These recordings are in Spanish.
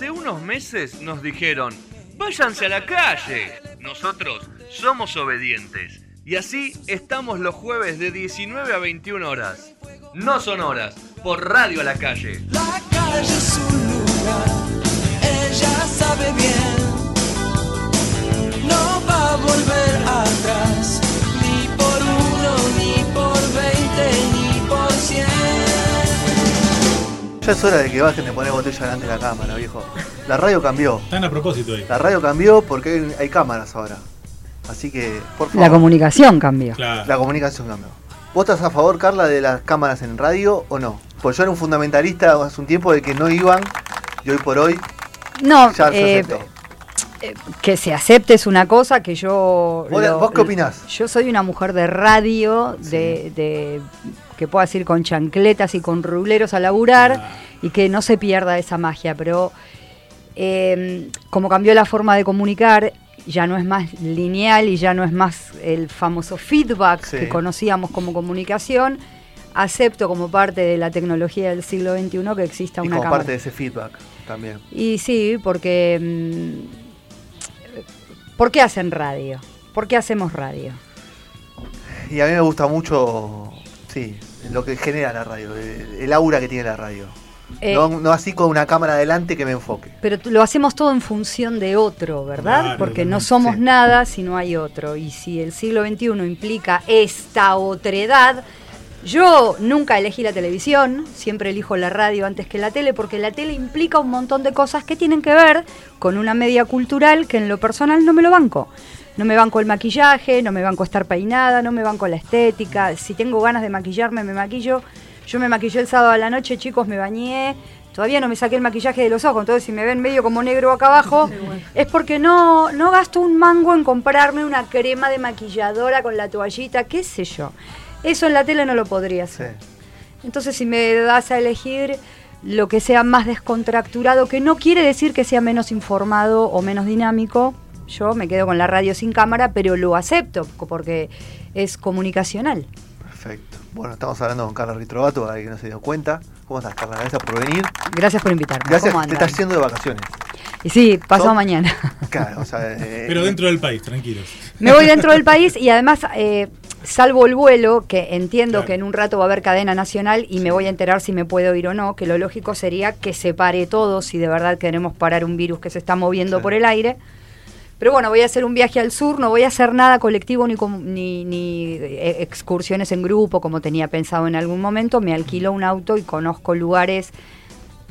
hace unos meses nos dijeron, váyanse a la calle. Nosotros somos obedientes. Y así estamos los jueves de 19 a 21 horas. No son horas, por radio a la calle. La calle es un lugar, ella sabe bien. No va a volver atrás, ni por uno, ni por veinte, Ya es hora de que bajen de poner botella delante de la cámara, viejo. La radio cambió. Están a propósito ahí. La radio cambió porque hay, hay cámaras ahora. Así que, por favor. La comunicación cambió. Claro. La comunicación cambió. ¿Vos estás a favor, Carla, de las cámaras en radio o no? Pues yo era un fundamentalista hace un tiempo de que no iban y hoy por hoy No, ya se eh, aceptó. eh, que se acepte es una cosa que yo... ¿Vos, vos qué opinás? Yo soy una mujer de radio, de, de- que puedo decir con chancletas y con ruleros a laburar Ah. y que no se pierda esa magia, pero eh, como cambió la forma de comunicar, ya no es más lineal y ya no es más el famoso feedback Sí. que conocíamos como comunicación, acepto como parte de la tecnología del siglo XXI que exista Y una como cámara. parte de ese feedback también. Y sí, porque... mm, ¿Por qué hacen radio? ¿Por qué hacemos radio? Y a mí me gusta mucho, sí, lo que genera la radio, el, el aura que tiene la radio. Eh, no, no así con una cámara adelante que me enfoque. Pero lo hacemos todo en función de otro, ¿verdad? Claro, Porque no somos sí. nada si no hay otro. Y si el siglo XXI implica esta otredad, yo nunca elegí la televisión, siempre elijo la radio antes que la tele, porque la tele implica un montón de cosas que tienen que ver con una media cultural que en lo personal no me lo banco. No me banco el maquillaje, no me banco estar peinada, no me banco la estética. Si tengo ganas de maquillarme, me maquillo. Yo me maquillé el sábado a la noche, chicos, me bañé. Todavía no me saqué el maquillaje de los ojos, entonces si me ven medio como negro acá abajo, es porque no, no gasto un mango en comprarme una crema de maquilladora con la toallita, qué sé yo. Eso en la tele no lo podría Sí. hacer. Entonces, si me das a elegir lo que sea más descontracturado, que no quiere decir que sea menos informado o menos dinámico, yo me quedo con la radio sin cámara, pero lo acepto porque es comunicacional. Perfecto. Bueno, estamos hablando con Carla Ritrovato, para alguien que no se dio cuenta. ¿Cómo estás, Carla? Gracias por venir. Gracias por invitarme. Gracias, ¿Cómo te estás yendo de vacaciones. Y sí, pasado Son- mañana. Claro, o sea, eh, Pero dentro del país, tranquilos. Me voy dentro del país y además, eh, salvo el vuelo, que entiendo Claro. que en un rato va a haber cadena nacional y me voy a enterar si me puedo ir o no, que lo lógico sería que se pare todo si de verdad queremos parar un virus que se está moviendo por el aire. Pero bueno, voy a hacer un viaje al sur, no voy a hacer nada colectivo ni, com- ni, ni, eh, excursiones en grupo como tenía pensado en algún momento. Me alquilo un auto y conozco lugares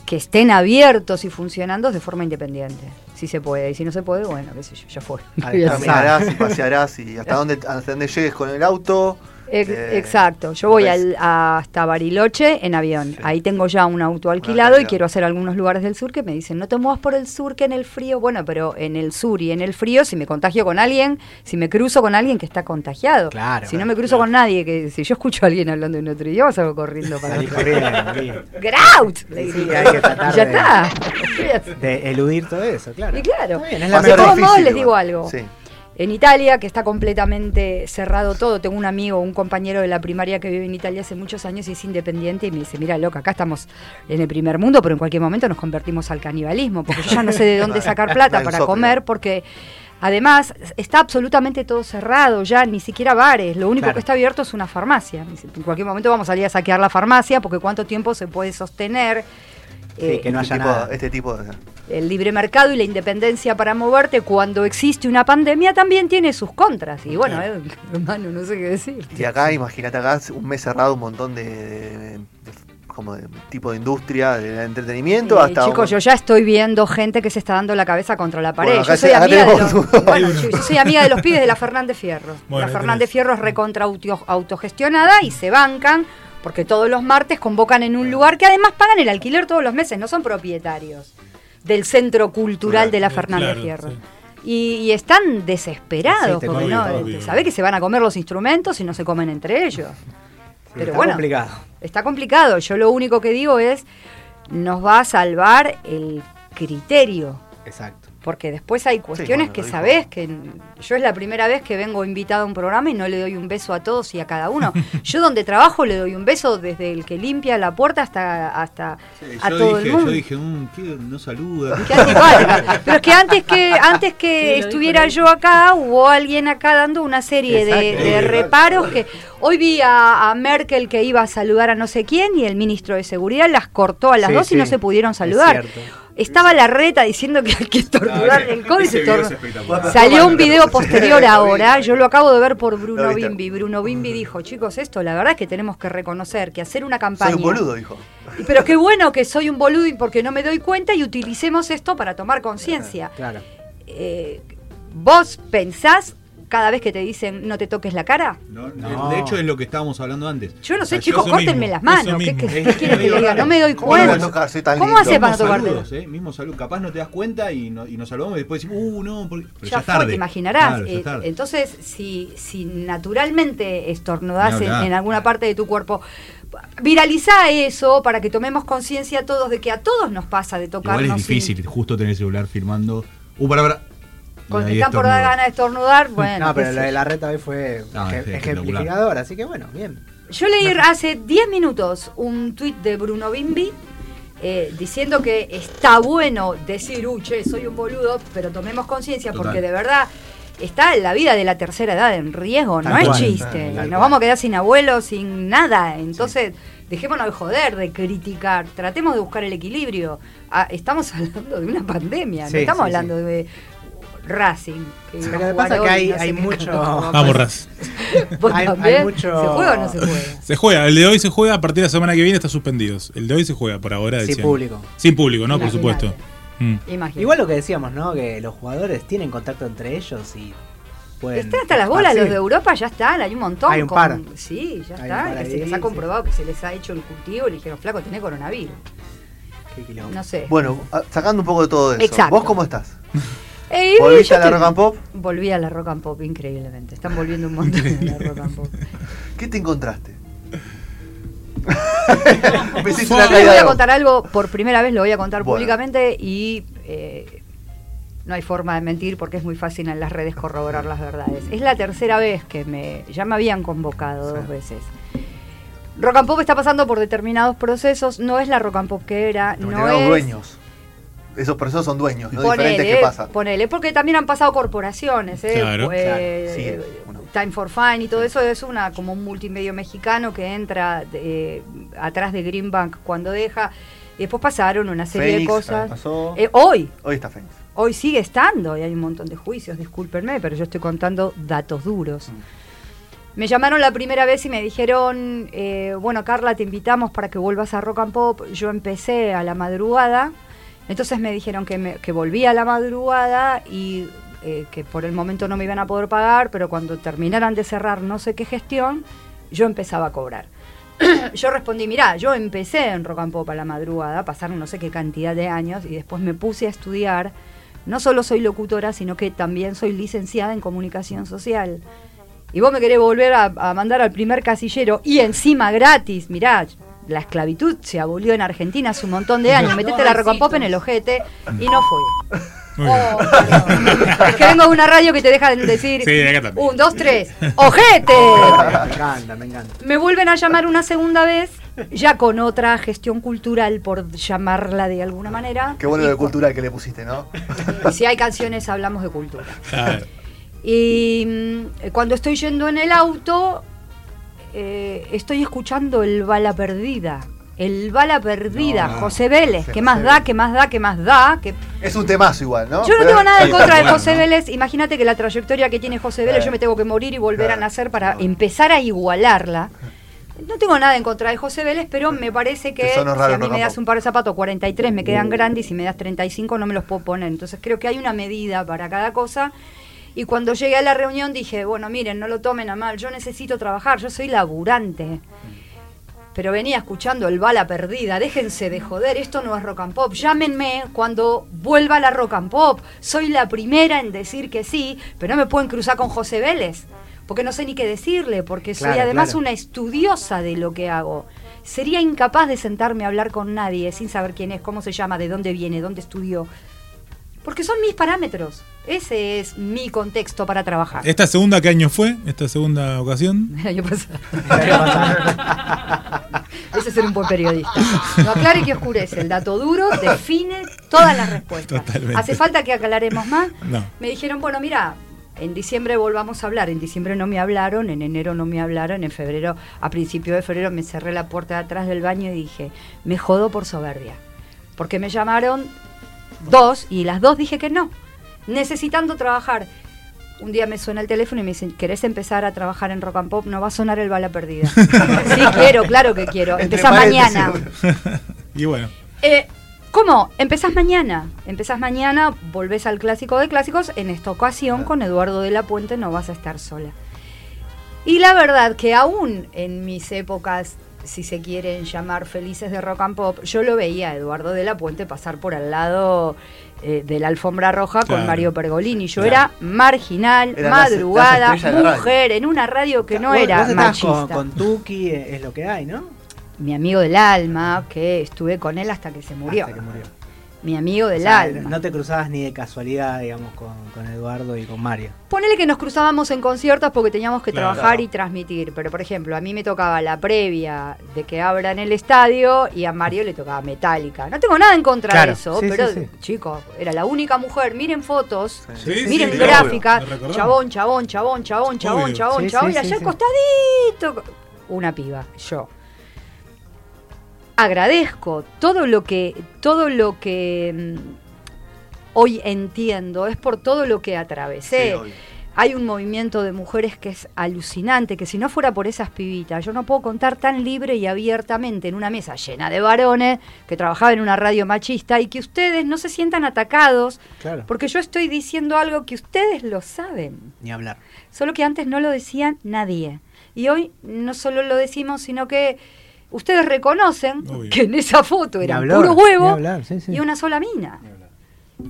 que estén abiertos y funcionando de forma independiente. Si se puede. Y si no se puede, bueno, qué sé yo, ya fue. caminarás y pasearás y hasta dónde, hasta dónde llegues con el auto. Ex- Eh, Exacto, yo voy al- hasta Bariloche en avión. Sí. Ahí tengo ya un auto alquilado y quiero hacer algunos lugares del sur que me dicen, no te muevas por el sur que en el frío. Bueno, pero en el sur y en el frío, si me contagio con alguien, si me cruzo con alguien que está contagiado. Claro, Si no me cruzo claro. con nadie, que si yo escucho a alguien hablando en otro idioma, salgo corriendo para corriendo. ¡Grout! Sí, hay que tratar ya de- está. De eludir todo eso, claro. Y claro. De todos modos, les digo algo. Sí. En Italia, que está completamente cerrado todo, tengo un amigo, un compañero de la primaria que vive en Italia hace muchos años y es independiente y me dice, mira, loca, acá estamos en el primer mundo, pero en cualquier momento nos convertimos al canibalismo, porque yo ya no sé de dónde sacar plata para comer, porque además está absolutamente todo cerrado, ya ni siquiera bares, lo único Claro. que está abierto es una farmacia. En cualquier momento vamos a salir a saquear la farmacia, porque cuánto tiempo se puede sostener. Sí, eh, que no este, haya tipo, nada. este tipo de... el libre mercado y la independencia para moverte cuando existe una pandemia también tiene sus contras. Y bueno, eh, hermano, no sé qué decir. Y acá, imagínate acá, un mes cerrado, un montón de, de- de- como de tipo de industria, de entretenimiento, Eh, hasta... chicos, un- yo ya estoy viendo gente que se está dando la cabeza contra la pared. Bueno, yo, soy amiga de los, bueno, yo, yo soy amiga de los pibes de la Fernández Fierro. Bueno, la Fernández tenés. Fierro es recontra auto- autogestionada y se bancan porque todos los martes convocan en un lugar que además pagan el alquiler todos los meses, no son propietarios del centro cultural de la Sí, Fernández claro, Fierro. sí. Y, y están desesperados, Sí, porque obvio, no, obvio. sabe que se van a comer los instrumentos y no se comen entre ellos. Sí, Pero está bueno, complicado. está complicado. Yo lo único que digo es, nos va a salvar el criterio. Exacto. Porque después hay cuestiones que sabés que yo es la primera vez que vengo invitado a un programa y no le doy un beso a todos y a cada uno. Yo donde trabajo le doy un beso desde el que limpia la puerta hasta, hasta a yo, todo dije, el mundo. yo dije, "Mm, ¿qué? no saluda. Pero es que antes que antes que estuviera yo acá, hubo alguien acá dando una serie de, reparos que hoy vi a, a Merkel que iba a saludar a no sé quién y el ministro de Seguridad las cortó a las Sí, dos y no se pudieron es saludar. cierto. Estaba la reta diciendo que hay que estornudar ese- el COVID. se. Salió un video posterior ahora, yo lo acabo de ver por Bruno. Bimbi. Bruno Bimbi dijo, chicos, esto la verdad es que tenemos que reconocer que hacer una campaña... Soy un boludo, dijo. Pero qué bueno que soy un boludo y porque no me doy cuenta y utilicemos esto para tomar conciencia. Claro. Eh, ¿Vos pensás cada vez que te dicen no te toques la cara? No, No. De hecho, es lo que estábamos hablando antes. Yo no sé, O sea, chicos, córtenme mismo, las manos. ¿Qué, qué- mismo. qué quieren que le diga? No me doy ¿Cómo cuenta. tan ¿Cómo lindo. hace para no tocarte? saludos, ¿eh? Mismo salud. Capaz no te das cuenta y, no- y nos saludamos y después decimos, uh, no, porque... pero Ya, ya, es fue, tarde. te imaginarás. Claro, Eh, tarde. entonces, si, si naturalmente estornudás en, en alguna parte de tu cuerpo, viraliza eso para que tomemos conciencia todos de que a todos nos pasa de tocarnos. Igual es sin- difícil justo tener el celular filmando. Uh, para, para. Ahí están por dar ganas de estornudar, bueno. no, pero lo de la reta hoy fue No, es ejemplificador, así que bueno, bien. Yo leí hace 10 minutos un tuit de Bruno Bimbi eh, diciendo que está bueno decir, uy, che, soy un boludo, pero tomemos conciencia porque de verdad está la vida de la tercera edad en riesgo, no es chiste. tal. Nos vamos a quedar sin abuelos, sin nada. Entonces, dejémonos de joder, de criticar, tratemos de buscar el equilibrio. Ah, estamos hablando de una pandemia, no estamos sí, hablando de Racing. que lo que pasa es que hay, no mucho. Vamos, Raz. ¿Vos hay- hay también? mucho- ¿Se juega o no se juega? Se juega, el de hoy se juega, a partir de la semana que viene está suspendidos. El de hoy se juega por ahora. Sin decían. público. Sin público, ¿no? Por supuesto. Mm. Igual lo que decíamos, ¿no? Que los jugadores tienen contacto entre ellos y pueden. Están hasta las bolas, los esparcir. de Europa ya están, hay un montón. Hay un con- par. Sí, ya está. que ahí, se les ha sí. comprobado que se les ha hecho el cultivo y le dijeron, flaco, tenés coronavirus. Qué. No sé. Bueno, sacando un poco de todo eso. Exacto. ¿Vos cómo estás? Eh, ¿Volviste a la rock and pop? Volví a la rock and pop, increíblemente. Están volviendo un montón a la rock and pop. ¿Qué te encontraste? Me una voy a contar algo, por primera vez lo voy a contar Bueno. públicamente y eh, no hay forma de mentir porque es muy fácil en las redes corroborar las verdades. Es la tercera vez que me, ya me habían convocado dos veces. Rock and Pop está pasando por determinados procesos, no es la Rock and Pop que era, no Determinados es... dueños. Esos procesos son dueños, no diferentes Ponele, que pasa. ponele, porque también han pasado corporaciones, ¿eh? Claro. Pues, Claro, sí, uno. Time for Fine y todo eso es una como un multimedio mexicano que entra eh, atrás de Greenbank cuando deja. Y después pasaron una serie Fénix, de cosas. pasó. Eh, hoy, Hoy está Fénix. hoy sigue estando y hay un montón de juicios, discúlpenme, pero yo estoy contando datos duros. Me llamaron la primera vez y me dijeron, eh, bueno Carla, te invitamos para que vuelvas a Rock and Pop. Yo empecé a la madrugada, entonces me dijeron que, me, que volvía a la madrugada y eh, que por el momento no me iban a poder pagar, pero cuando terminaran de cerrar no sé qué gestión, yo empezaba a cobrar. yo respondí, mirá, yo empecé en Rock and Pop a la madrugada, pasaron no sé qué cantidad de años y después me puse a estudiar. No solo soy locutora, sino que también soy licenciada en comunicación social. Y vos me querés volver a, a mandar al primer casillero y encima gratis, mirá, la esclavitud se abolió en Argentina hace un montón de años, metete la rock and pop en el ojete y no fui. Oh, es que vengo de una radio que te deja decir Sí, un, dos, tres, ojete. Me encanta, me encanta. Me vuelven a llamar una segunda vez, ya con otra gestión cultural, por llamarla de alguna manera. Qué bueno lo de cu- cultural que le pusiste, ¿no? Si hay canciones, hablamos de cultura. Claro. Y mm, cuando estoy yendo en el auto, eh, estoy escuchando el bala perdida. El bala perdida, No. José Vélez. ¿Qué más da? ¿Qué más da? ¿Qué más da? Que... Es un temazo igual, ¿no? Yo no Pero- tengo nada en contra de bueno, José ¿no? Vélez. Imagínate que la trayectoria que tiene José Vélez, Eh. yo me tengo que morir y volver a nacer para empezar a igualarla. No tengo nada en contra de José Vélez, pero me parece que Que si a mí me das un par de zapatos 43 me quedan grandes y si me das 35 no me los puedo poner. Entonces creo que hay una medida para cada cosa. Y cuando llegué a la reunión dije, bueno, miren, no lo tomen a mal, yo necesito trabajar, yo soy laburante. Pero venía escuchando el bala perdida, déjense de joder, esto no es rock and pop, llámenme cuando vuelva la rock and pop. Soy la primera en decir que sí, pero no me pueden cruzar con José Vélez, porque no sé ni qué decirle, porque soy además claro. una estudiosa de lo que hago. Sería incapaz de sentarme a hablar con nadie sin saber quién es, cómo se llama, de dónde viene, dónde estudió. Porque son mis parámetros. Ese es mi contexto para trabajar. ¿Esta segunda qué año fue? ¿Esta segunda ocasión? El año pasado. Ese es ser un buen periodista. No aclare que oscurece. El dato duro define todas las respuestas. Totalmente. ¿Hace falta que aclaremos más? No. Me dijeron, bueno, mira, en diciembre volvamos a hablar. En diciembre no me hablaron, en enero no me hablaron, en febrero, a principio de febrero me cerré la puerta de atrás del baño y dije, me jodo por soberbia. Porque me llamaron dos y las dos dije que no, necesitando trabajar. Un día me suena el teléfono y me dicen, ¿querés empezar a trabajar en Rock and Pop? No va a sonar el bala perdida. sí, quiero, claro que quiero. Empezás mañana. y bueno, Eh, ¿Cómo? Empezás mañana. Empezás mañana, volvés al clásico de clásicos. En esta ocasión, con Eduardo de la Puente, no vas a estar sola. Y la verdad que aún en mis épocas, si se quieren llamar felices de rock and pop, yo lo veía a Eduardo de la Puente pasar por al lado eh, de la alfombra roja con. Mario Pergolini. Yo Claro. era marginal, madrugada, las mujer, en una radio que no Vos- era vos machista. Con, con Tuki, eh, es lo que hay, ¿no? Mi amigo del alma, que estuve con él hasta que se murió. Hasta que murió. Mi amigo del O sea, alma. No te cruzabas ni de casualidad, digamos, con, con Eduardo y con Mario. Ponele que nos cruzábamos en conciertos porque teníamos que Claro. trabajar y transmitir. Pero, por ejemplo, a mí me tocaba la previa de que abran el estadio y a Mario le tocaba Metallica. No tengo nada en contra Claro, de eso, sí, pero, sí, sí. chicos, era la única mujer. Miren fotos, miren sí, gráfica. obvio, lo recordamos. Chabón, chabón, chabón, chabón, chabón, Obvio. chabón, Sí, chabón. sí, y allá sí, al sí. costadito. Una piba, yo. Agradezco todo lo que, todo lo que mm, hoy entiendo, es por todo lo que atravesé. Sí. Hay un movimiento de mujeres que es alucinante, que si no fuera por esas pibitas, yo no puedo contar tan libre y abiertamente en una mesa llena de varones que trabajaba en una radio machista y que ustedes no se sientan atacados Claro. porque yo estoy diciendo algo que ustedes lo saben, Ni hablar. solo que antes no lo decía nadie. Y hoy no solo lo decimos, sino que ustedes reconocen Obvio. que en esa foto era hablar, puro huevo hablar, sí, sí. y una sola mina.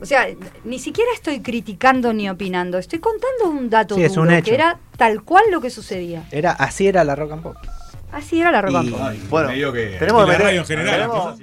O sea, ni siquiera estoy criticando ni opinando, estoy contando un dato Sí, es un duro, hecho. que era tal cual lo que sucedía. Era, así era la rock and pop. Así era la rock and pop. Ay, Bueno, que- tenemos que radio en general, tenemos-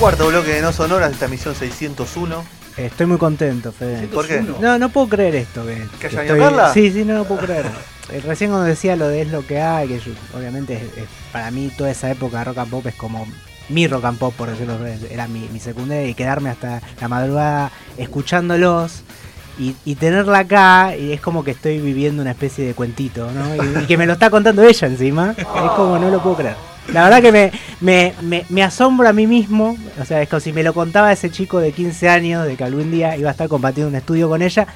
Cuarto bloque de No Sonoras de esta misión 601. Estoy muy contento, Fede. ¿Por qué? No, no puedo creer esto. Que, ¿Que que Carla? Sí, sí, no lo puedo creer. Eh, Recién cuando decía lo de es lo que hay, que yo- obviamente es- es- para mí toda esa época de rock and pop es como mi rock and pop, por decirlo así, era mi, mi secundaria y quedarme hasta la madrugada escuchándolos y, y tenerla acá y es como que estoy viviendo una especie de cuentito, ¿no? Y, y que me lo está contando ella encima, es como no lo puedo creer. La verdad que me, me, me, me asombro a mí mismo, o sea, es como si me lo contaba ese chico de 15 años, de que algún día iba a estar compartiendo un estudio con ella.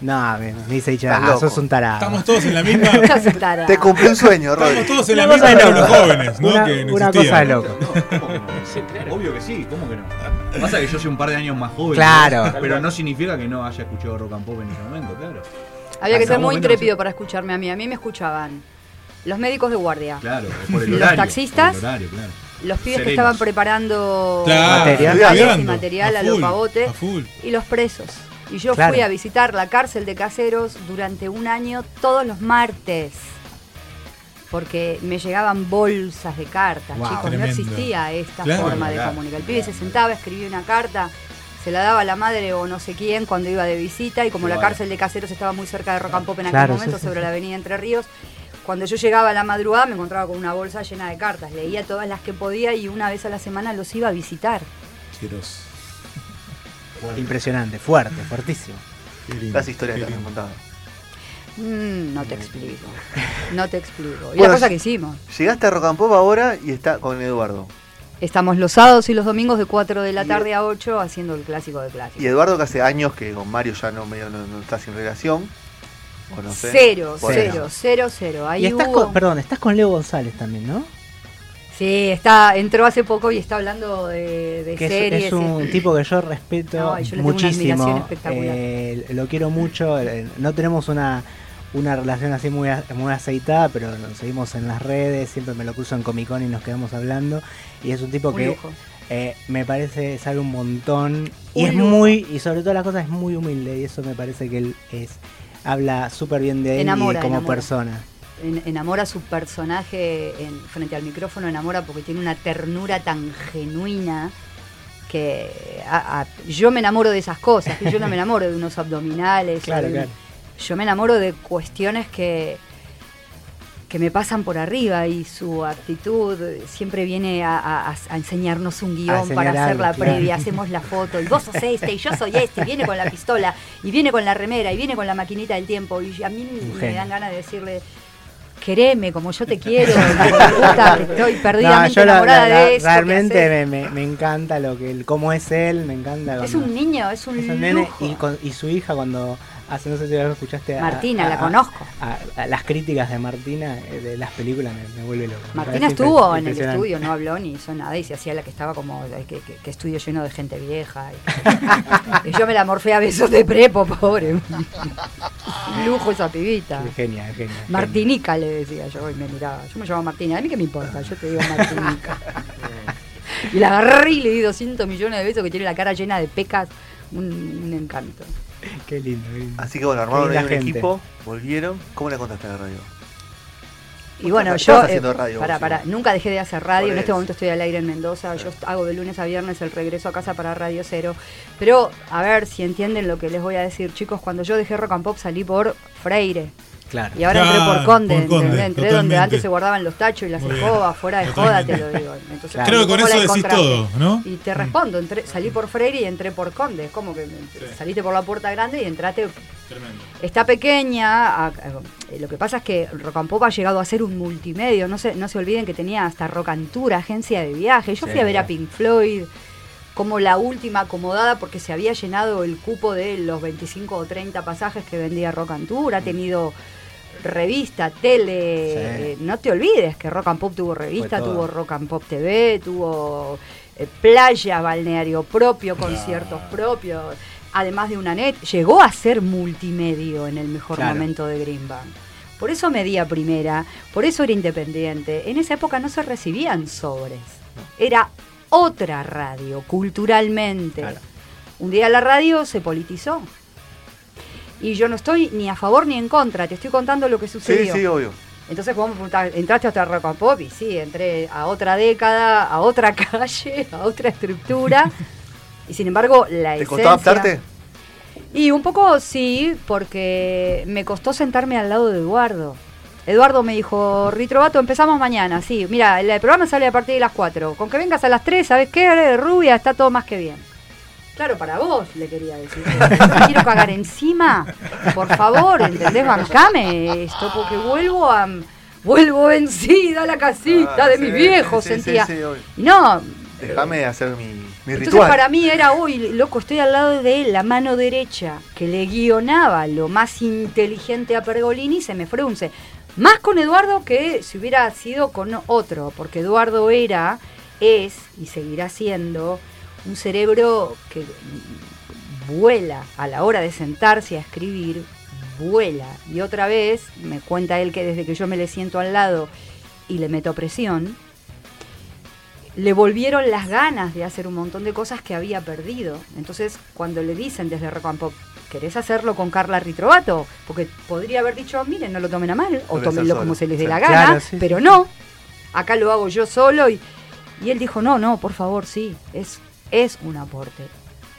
No, me, me dice Estás ah, sos un tarado. estamos todos en la misma. Te cumplí un sueño, Estamos Rodri. todos en la Una misma pero los jóvenes, ¿no? Una- que no una cosa loca. No, ¿cómo que no? Obvio que sí, ¿cómo que no? Pasa que yo soy un par de años más joven. Claro. ¿no? Pero no significa que no haya escuchado rock and pop en ese momento, claro. Había que ser muy intrépido para escucharme a mí. A mí me escuchaban los médicos de guardia, Claro, por el Los horario. taxistas. por el horario, claro. los pibes que estaban preparando Claro, Material. y material a, a lo full, pavote a full. y los presos. Y yo Claro. fui a visitar la cárcel de caseros durante un año todos los martes. Porque me llegaban bolsas de cartas, Wow. chicos. Tremendo. No existía esta Claro. forma de Claro. comunicar. El pibe se sentaba, escribía una carta, se la daba a la madre o no sé quién cuando iba de visita. Y como la cárcel de caseros estaba muy cerca de Rock and Pop en Claro, aquel momento, sí, sí, sobre sí. la avenida Entre Ríos, cuando yo llegaba a la madrugada me encontraba con una bolsa llena de cartas. Leía todas las que podía y una vez a la semana los iba a visitar. Impresionante, fuerte, fuertísimo. Las historias que lindo. contado. Mm, no te explico. No te explico. Y Bueno, la cosa que hicimos. Llegaste a Rock and Pop ahora y está con Eduardo. Estamos los sábados y los domingos de 4 de la tarde a 8 haciendo el clásico de clásicos. Y Eduardo que hace años que con Mario ya no, medio no, no está sin relación. O no sé. Cero, cero, cero, cero. Ahí y estás hubo- con, perdón, estás con Leo González también, ¿no? Sí, está, entró hace poco y está hablando de, de Que series. es un y- tipo que yo respeto No, yo muchísimo. espectacular. Eh, lo quiero mucho. eh, No tenemos una, una relación así muy, a- muy aceitada, pero nos seguimos en las redes. Siempre me lo cruzo en Comic Con y nos quedamos hablando. Y es un tipo Un que eh, me parece sabe un montón. Y Un es lujo. muy, y sobre todas las cosas es muy humilde. Y eso me parece que él es habla súper bien de él Enamora, como enamora. persona. en- enamora su personaje en- frente al micrófono, enamora porque tiene una ternura tan genuina que a- a- yo me enamoro de esas cosas, yo no me enamoro de unos abdominales, Claro, de- claro. yo me enamoro de cuestiones que que me pasan por arriba y su actitud siempre viene a, a- a enseñarnos un guion para hacer algo, la claro. previa, hacemos la foto y vos sos este y yo soy este, y viene con la pistola y viene con la remera y viene con la maquinita del tiempo y a mí me dan ganas de decirle quereme como yo te quiero, puta, estoy perdidamente yo la- enamorada la- la- de que realmente me, me- me encanta lo que él, cómo es él, me encanta. es un niño, es un, es un nene lujo. y, con- y su hija cuando hace, no sé si lo escuchaste. a- Martina, a- la conozco. a- las críticas de Martina eh, de las películas me, me vuelve loco. Martina estuvo en el estudio, no habló ni hizo nada y se hacía la que estaba como ay, que, que- que estudio lleno de gente vieja. Y, y yo me la morfé a besos de prepo, pobre. Lujo esa pibita. Es Genial, genial. Martinica le decía yo y me miraba. Yo me llamo Martina, a mí qué me importa, yo te digo Martinica. y la agarré y le di 200 millones de besos que tiene la cara llena de pecas. Un, un encanto. Qué lindo. qué lindo. Así que bueno, armaron un equipo, volvieron. ¿Cómo le contaste a la radio? Y bueno, yo haciendo eh, radio para, vos, para, nunca dejé de hacer radio. En este momento estoy al aire en Mendoza. Yo hago de lunes a viernes el regreso a casa para Radio Cero. Pero a ver si entienden lo que les voy a decir, chicos. Cuando yo dejé Rock and Pop salí por Freire. Claro. Y ahora entré por Conde, por entré donde antes se guardaban los tachos y las Muy escobas, fuera de joda, te lo digo. Entonces, Claro. Creo que con ¿cómo la eso decís todo, ¿no? Y te respondo, entré, salí por Freire y entré por Conde. Es como que saliste por la puerta grande y entraste Tremendo. Está pequeña, a- a- lo que pasa es que Rock and Pop ha llegado a ser un multimedio, no se, no se olviden que tenía hasta Rocantura, agencia de viaje. Yo Sí, fui a ver a. Pink Floyd como la última acomodada porque se había llenado el cupo de los 25 o 30 pasajes que vendía Rocantour, ha tenido revista, tele, Sí. eh, no te olvides que Rock and Pop tuvo revista, tuvo Rock and Pop TV, tuvo eh, playa, balneario propio, conciertos propios, además de una net, llegó a ser multimedio en el mejor Claro. momento de Greenbank. Por eso medía primera, por eso era independiente. En esa época no se recibían sobres. Era otra radio, culturalmente. Claro. Un día la radio se politizó. Y yo no estoy ni a favor ni en contra, te estoy contando lo que Sí, sucedió. sí, obvio. Entonces vamos a preguntar, ¿entraste hasta Rock and Pop? Y sí, entré a otra década, a otra calle, a otra estructura. y sin embargo, la ¿Te esencia... costó adaptarte? Y un poco sí, porque me costó sentarme al lado de Eduardo. Eduardo me dijo, Ritrovato, empezamos mañana, sí. Mira, el programa sale a partir de las 4. Con que vengas a las 3, ¿sabes qué? Rubia, está todo más que bien. Claro, para vos, le quería decir. No quiero cagar encima. Por favor, ¿entendés? Bancame esto, porque vuelvo a... Vuelvo vencida a la casita Ah, de sí, mis viejos, sí, sentía. sí, no, Déjame hacer mi, mi entonces ritual. para mí era, uy, loco, estoy al lado de él, la mano derecha, que le guionaba lo más inteligente a Pergolini, se me frunce. Más con Eduardo que si hubiera sido con otro, porque Eduardo era, es y seguirá siendo un cerebro que vuela a la hora de sentarse a escribir, vuela. Y otra vez, me cuenta él que desde que yo me le siento al lado y le meto presión, le volvieron las ganas de hacer un montón de cosas que había perdido. Entonces, cuando le dicen desde Pop, ¿querés hacerlo con Carla Ritrovato? Porque podría haber dicho, miren, no lo tomen a mal, o tómenlo como se les dé la gana, Claro, sí, pero no. Acá lo hago yo solo y, y él dijo, no, no, por favor, sí, es, es un aporte.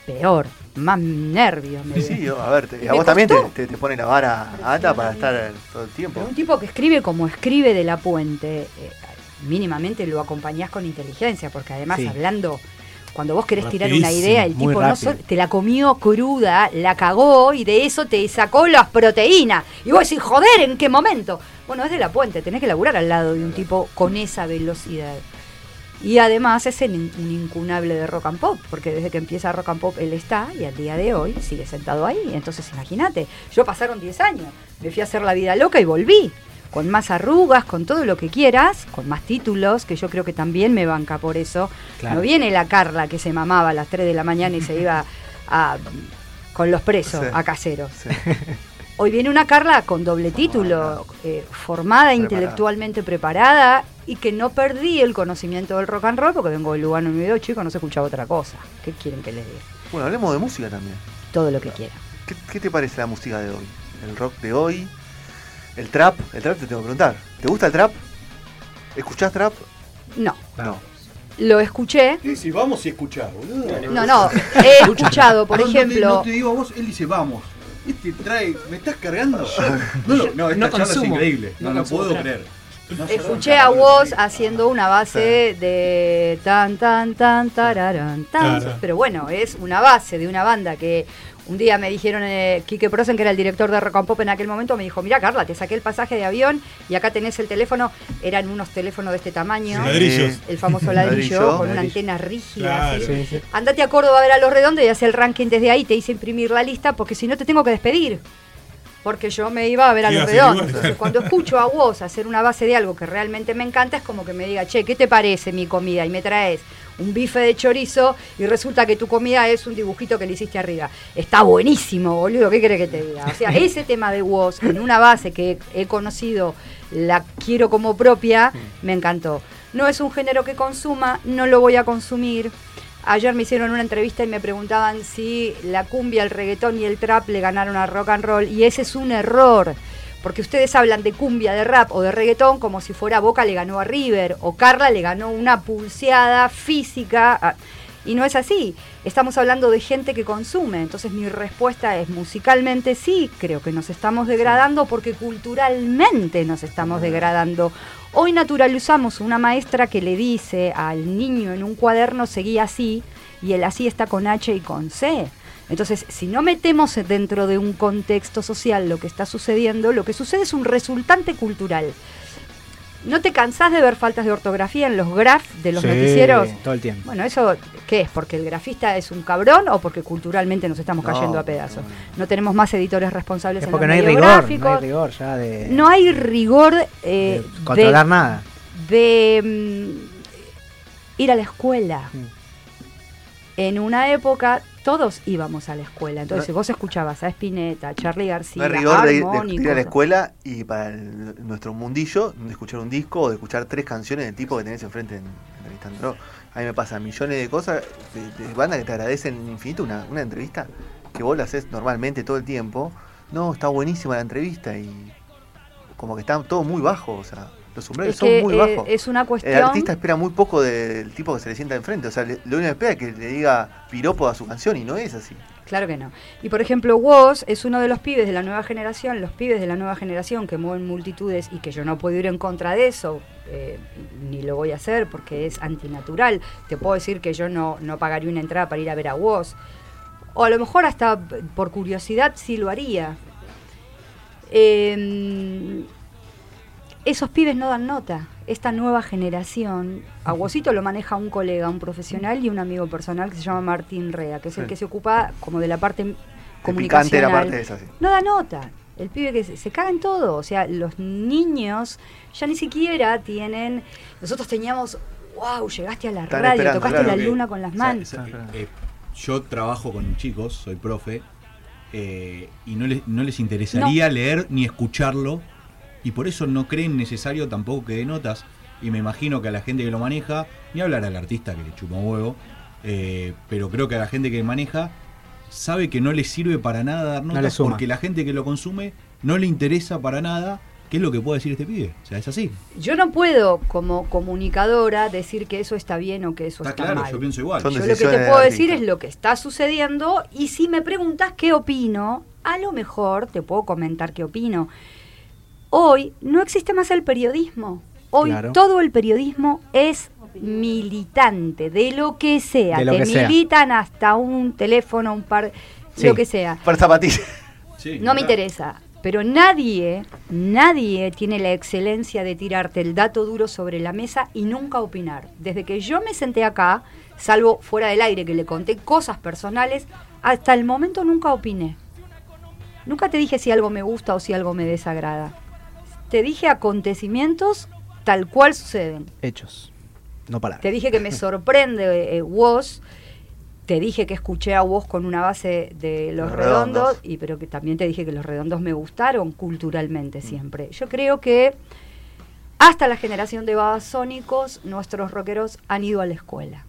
Peor, más nervios. me Sí, a ver, te- a vos también te, te, te pone la vara alta para estar todo el tiempo. Pero un tipo que escribe como escribe de la puente, eh, mínimamente lo acompañás con inteligencia, porque además Sí. hablando, cuando vos querés tirar una idea, el tipo no sol- te la comió cruda, la cagó y de eso te sacó las proteínas. Y vos decís, joder, ¿en qué momento? Bueno, es de la puente, tenés que laburar al lado de un tipo con esa velocidad. Y además es el in- un incunable de rock and pop, porque desde que empieza rock and pop él está y al día de hoy sigue sentado ahí. Entonces imagínate, yo pasaron 10 años, me fui a hacer la vida loca y volví, con más arrugas, con todo lo que quieras, con más títulos, que yo creo que también me banca por eso. Claro. No viene la Carla que se mamaba a las 3 de la mañana y se iba a, con los presos Sí. a caseros. Sí. Hoy viene una Carla con doble título, eh, formada, intelectualmente preparada y que no perdí el conocimiento del rock and roll porque vengo de Lugano en mi video chico, no se escuchaba otra cosa. ¿Qué quieren que les diga? Bueno, hablemos de música también. Todo lo que quieran. ¿Qué, qué te parece la música de hoy? El rock de hoy. El trap, el trap te tengo que preguntar. ¿Te gusta el trap? ¿Escuchás trap? No. No. Lo escuché. Sí, sí, vamos y escuchar, boludo. No, no. He escuchado, por No, no te- ejemplo. No te digo a vos, él dice vamos. Este trae. ¿Me estás cargando? No, no, no esta No charla consumo. es increíble. No, No no, consumo puedo creer. Escuché a Woz haciendo una base de tan tan tan tararán tan. Pero bueno, es una base de una banda que un día me dijeron, eh, Quique Prosen, que era el director de Rock and Pop en aquel momento, me dijo, mira Carla, te saqué el pasaje de avión y acá tenés el teléfono. Eran unos teléfonos de este tamaño. Ladrillos. El famoso ladrillo, Ladrillo. con una antena rígida. Claro. así. Sí, sí. Andate a Córdoba a ver a los redondos y hace el ranking desde ahí, te hice imprimir la lista porque si no te tengo que despedir. Porque yo me iba a ver a los redondos. Entonces, cuando escucho a vos hacer una base de algo que realmente me encanta, es como que me diga, che, ¿qué te parece mi comida? Y me traes un bife de chorizo y resulta que tu comida es un dibujito que le hiciste arriba. Está buenísimo, boludo, ¿qué querés que te diga? O sea, ese tema de vos en una base que he conocido, la quiero como propia, me encantó. No es un género que consuma, no lo voy a consumir. Ayer me hicieron una entrevista y me preguntaban si la cumbia, el reggaetón y el trap le ganaron a rock and roll. Y ese es un error. Porque ustedes hablan de cumbia, de rap o de reggaetón como si fuera Boca le ganó a River o Carla le ganó una pulseada física. a- Y no es así. Estamos hablando de gente que consume. Entonces mi respuesta es musicalmente sí, creo que nos estamos degradando porque culturalmente nos estamos degradando. Hoy naturalizamos una maestra que le dice al niño en un cuaderno seguí así y el así está con H y con C. Entonces, si no metemos dentro de un contexto social lo que está sucediendo, lo que sucede es un resultante cultural. ¿No te cansás de ver faltas de ortografía en los graf de los Sí, noticieros? Todo el tiempo. Bueno, ¿eso qué es? ¿Porque el grafista es un cabrón o porque culturalmente nos estamos No, cayendo a pedazos? No tenemos más editores responsables Es en porque los no hay rigor, no hay rigor ya de, No hay rigor eh, de controlar de, nada. de, mm, ir a la escuela. Mm. En una época todos íbamos a la escuela. Entonces, No- vos escuchabas a Spinetta, a Charlie García, No hay rigor de, ir a la escuela y para el- nuestro mundillo, de escuchar un disco o de escuchar tres canciones del tipo que tenés enfrente en, entrevistando. A mí me pasa millones de cosas de, de bandas que te agradecen infinito una, una entrevista que vos la haces normalmente todo el tiempo. No, está buenísima la entrevista y como que está todo muy bajo, o sea, los umbrales Es son que muy eh, bajos. es una El cuestión. artista espera muy poco del tipo que se le sienta enfrente, o sea, le- lo único que espera es que le diga piropo a su canción y no es así. Claro que no. Y por ejemplo, Woz es uno de los pibes de la nueva generación, los pibes de la nueva generación que mueven multitudes y que yo no puedo ir en contra de eso, eh, ni lo voy a hacer porque es antinatural. Te puedo decir que yo no, no pagaría una entrada para ir a ver a Woz. O a lo mejor hasta por curiosidad sí lo haría. Eh, esos pibes no dan nota. Esta nueva generación, a Wosito lo maneja un colega, un profesional y un amigo personal que se llama Martín Rea, que es el que se ocupa como de la parte de comunicacional. la parte esa, sí. No da nota. El pibe que se, se caga en todo. O sea, los niños ya ni siquiera tienen. Nosotros teníamos. ¡Wow! Llegaste a la Están radio, tocaste claro. la luna con las manos. sea, eh, yo trabajo con chicos, soy profe, eh, y no les, no les interesaría leer ni escucharlo, y por eso no creen necesario tampoco que dé notas, y me imagino que a la gente que lo maneja, ni hablar al artista que le chupa un huevo, eh, pero creo que a la gente que maneja sabe que no le sirve para nada dar notas, porque la gente que lo consume no le interesa para nada qué es lo que puede decir este pibe. O sea, es así. Yo no puedo, como comunicadora, decir que eso está bien o que eso Está está, claro, mal. yo pienso igual. Son Yo lo que te puedo decir artista. es lo que está sucediendo y si me preguntas qué opino, a lo mejor te puedo comentar qué opino. Hoy no existe más el periodismo. Hoy Claro. todo el periodismo es militante, de lo que sea. De lo te que sea. militan hasta un teléfono, un par, Sí. lo que sea. Para zapatillas. Sí, No me interesa. Pero nadie, nadie tiene la excelencia de tirarte el dato duro sobre la mesa y nunca opinar. Desde que yo me senté acá, salvo fuera del aire que le conté cosas personales, hasta el momento nunca opiné. Nunca te dije si algo me gusta o si algo me desagrada. Te dije acontecimientos tal cual suceden. Hechos. No palabras. Te dije que me sorprende eh, Woz. Te dije que escuché a Woz con una base de Los Los Redondos, Redondos. y pero que también te dije que Los Redondos me gustaron culturalmente siempre. Yo creo que hasta la generación de babasónicos, nuestros rockeros han ido a la escuela.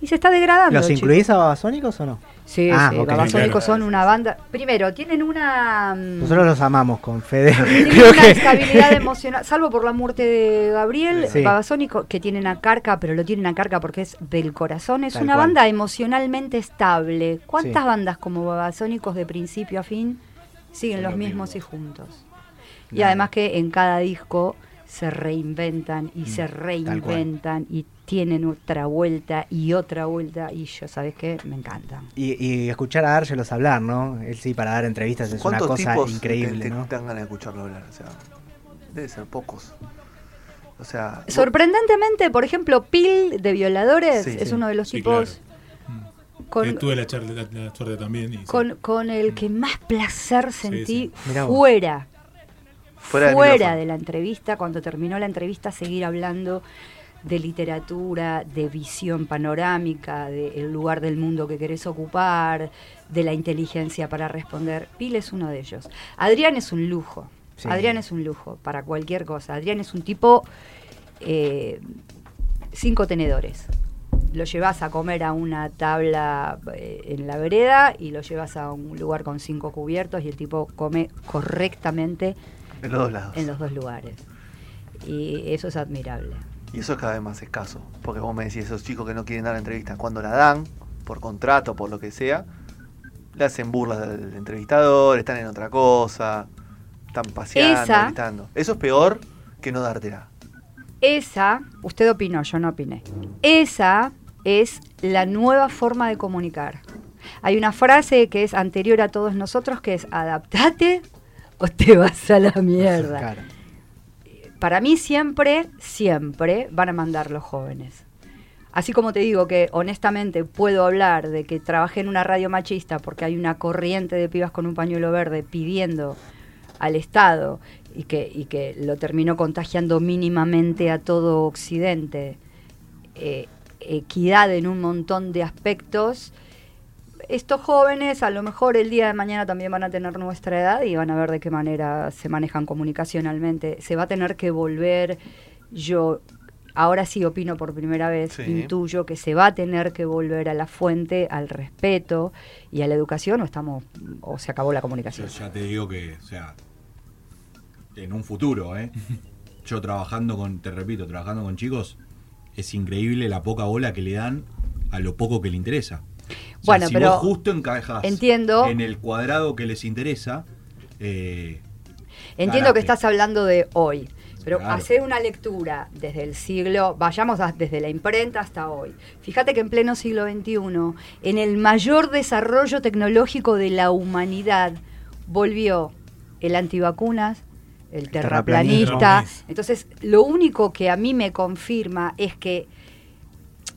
Y se está degradando. ¿Los chicos. incluís a Babasónicos o no? Sí, Ah, sí. Babasónicos Claro. son una banda. Primero, tienen una. mm, Nosotros los amamos con Fede. tienen Creo una que estabilidad emocional, salvo por la muerte de Gabriel, Sí. Babasónico, que tienen a Carca, pero lo tienen a Carca porque es del corazón. Es Tal una cual. banda emocionalmente estable. ¿Cuántas Sí. bandas como Babasónicos de principio a fin siguen Son los los mismos y juntos? Y Nada. además que en cada disco se reinventan y Mm, se cual. reinventan y tienen otra vuelta y otra vuelta y yo, ¿sabes qué? Me encantan. Y, y escuchar a Árgelos hablar, ¿no? Él sí, para dar entrevistas es una ¿Cuántos cosa tipos increíble, te, te- ¿no? te dan ganas de escucharlo hablar? O sea, debe ser pocos. O sea, vos- Sorprendentemente, por ejemplo, Pil de Violadores Sí, es sí. uno de los Sí, tipos Que con, tuve la, charla, la, la suerte también. y sí. con, con el que más placer sentí fuera, fuera, fuera de la entrevista, cuando terminó la entrevista, seguir hablando de literatura, de visión panorámica, del lugar del mundo que querés ocupar, de la inteligencia para responder. Pil es uno de ellos. Adrián es un lujo. Sí. Adrián es un lujo para cualquier cosa. Adrián es un tipo eh, cinco tenedores. Lo llevas a comer a una tabla eh, en la vereda y lo llevas a un lugar con cinco cubiertos y el tipo come correctamente En los dos lados. en los dos lugares. Y eso es admirable. Y eso es cada vez más escaso. Porque vos me decís, esos chicos que no quieren dar entrevistas, cuando la dan, por contrato, por lo que sea, le hacen burlas del entrevistador, están en otra cosa, están paseando, Esa- gritando. Eso es peor que no dártela. Esa, usted opinó, yo no opiné. Esa es la nueva forma de comunicar. Hay una frase que es anterior a todos nosotros que es adaptate o te vas a la mierda. Para mí siempre, siempre van a mandar los jóvenes. Así como te digo que honestamente puedo hablar de que trabajé en una radio machista porque hay una corriente de pibas con un pañuelo verde pidiendo al Estado y que, y que lo terminó contagiando mínimamente a todo Occidente, eh, equidad en un montón de aspectos. Estos jóvenes a lo mejor el día de mañana también van a tener nuestra edad y van a ver de qué manera se manejan comunicacionalmente. Se va a tener que volver, yo ahora sí opino por primera vez, Sí. intuyo que se va a tener que volver a la fuente, al respeto y a la educación o estamos o se acabó la Yo comunicación. ya te digo que, o sea, en un futuro, ¿eh? Yo trabajando con, te repito, trabajando con chicos, es increíble la poca bola que le dan a lo poco que le interesa. O sea, Bueno, si pero vos justo encajas entiendo- en el cuadrado que les interesa, eh, Entiendo que estás hablando de hoy, pero Claro. hacer una lectura desde el siglo, vayamos a- desde la imprenta hasta hoy. Fíjate que en pleno siglo XXI, en el mayor desarrollo tecnológico de la humanidad, volvió el antivacunas, el terraplanista. Entonces, lo único que a mí me confirma es que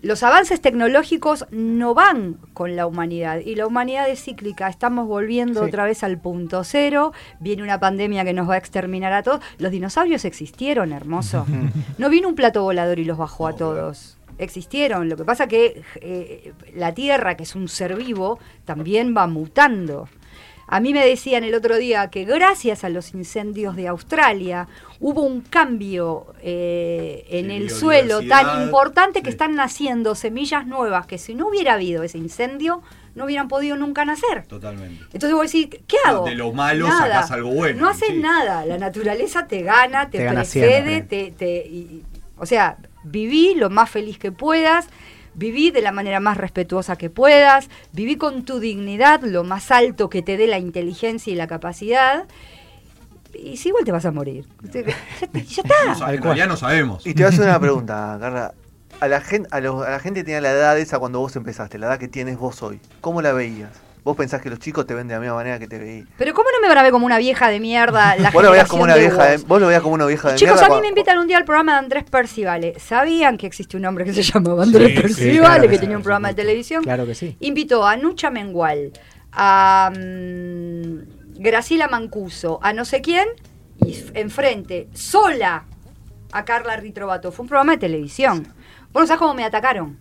los avances tecnológicos no van con la humanidad y la humanidad es cíclica. Estamos volviendo Sí. otra vez al punto cero. Viene una pandemia que nos va a exterminar a todos. Los dinosaurios existieron, hermoso. No vino un plato volador y los bajó a todos. Existieron. Lo que pasa que eh, la Tierra, que es un ser vivo, también va mutando. A mí me decían el otro día que gracias a los incendios de Australia hubo un cambio eh, en el suelo tan importante que sí. están naciendo semillas nuevas que si no hubiera habido ese incendio no hubieran podido nunca nacer. totalmente. Entonces vos decís, ¿qué Ah, hago? de lo malo Nada. sacás algo bueno, No haces sí. nada. La naturaleza te gana, te, precede, te, te- y- o sea, viví lo más feliz que puedas, viví de la manera más respetuosa que puedas, viví con tu dignidad, lo más alto que te dé la inteligencia y la capacidad. Y si igual te vas a morir. Ya, ya No está. en realidad no sabemos. Y te voy a hacer una pregunta, Carla. A la, gente, a, los- a la gente tenía la edad esa cuando vos empezaste, la edad que tienes vos hoy. ¿Cómo la veías? ¿Vos pensás que los chicos te ven de la misma manera que te veí? Pero ¿cómo no me van a ver como una vieja de mierda la Vos lo veías como una vieja de vos? vos lo veías como una vieja de Chicos, mierda. a mí me invitan un día al programa de Andrés Percivale. ¿Sabían que existe un hombre que se llamaba Andrés Sí, sí, Percivale, claro que que tenía sí, un programa de televisión? Claro que sí. Invitó a Nucha Mengual, a mm, Graciela Mancuso, a no sé quién, y enfrente, sola, a Carla Ritrovato. Fue un programa de televisión. Bueno, ¿sabes cómo me atacaron?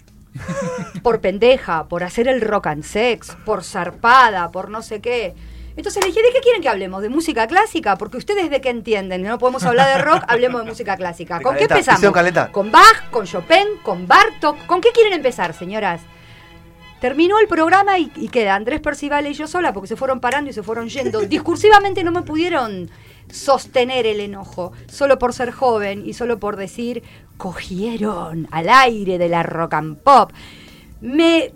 Por pendeja, por hacer el rock and sex, por zarpada, por no sé qué. Entonces le dije, ¿de qué quieren que hablemos? ¿De música clásica? Porque ustedes de qué entienden, no podemos hablar de rock, hablemos de música clásica. ¿Con qué empezamos? calentar. ¿Con Bach, con Chopin, con Bartok? ¿Con qué quieren empezar, señoras? Terminó el programa y, y queda Andrés Percival y yo sola porque se fueron parando y se fueron yendo. Discursivamente no me pudieron sostener el enojo, solo por ser joven y solo por decir, cogieron al aire de la rock and pop. Me...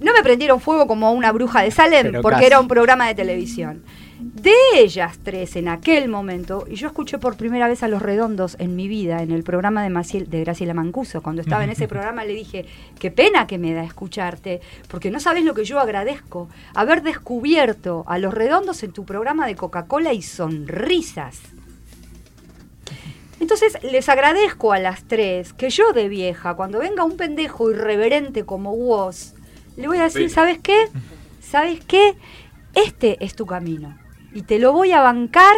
No me prendieron fuego como una bruja de Salem Pero porque casi. era un programa de televisión. De ellas tres en aquel momento, y yo escuché por primera vez a Los Redondos en mi vida, en el programa de, Maciel, de Graciela Mancuso. Cuando estaba en ese programa le dije, qué pena que me da escucharte, porque no sabes lo que yo agradezco, haber descubierto a Los Redondos en tu programa de Coca-Cola y sonrisas. Entonces les agradezco a las tres que yo de vieja, cuando venga un pendejo irreverente como vos, le voy a decir, ¿sabes qué? ¿Sabes qué? Este es tu camino. Y te lo voy a bancar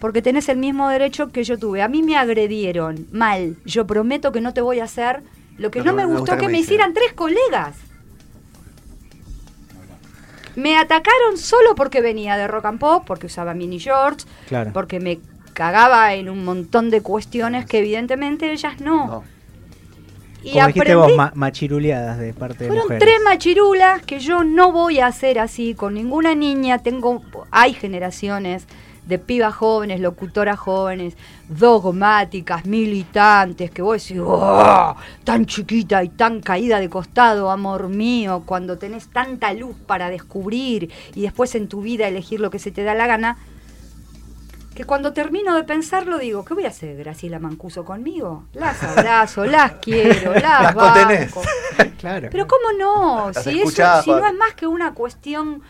porque tenés el mismo derecho que yo tuve. A mí me agredieron mal. Yo prometo que no te voy a hacer lo que no me me gustó que que me me hicieran tres colegas. Me atacaron solo porque venía de rock and pop, porque usaba mini shorts, Claro. porque me cagaba en un montón de cuestiones que evidentemente ellas no. No. Y Como dijiste vos, ma- machiruleadas de parte de fueron mujeres. tres machirulas que yo no voy a hacer así con ninguna niña. Tengo, hay generaciones de pibas jóvenes, locutoras jóvenes, dogmáticas, militantes, que vos decís, "Oh, tan chiquita y tan caída de costado, amor mío, cuando tenés tanta luz para descubrir y después en tu vida elegir lo que se te da la gana, que cuando termino de pensarlo digo, ¿qué voy a hacer, Graciela Mancuso conmigo? Las abrazo, las quiero, las, Las banco. Claro. Pero cómo no, Las si, eso, si no es más que una cuestión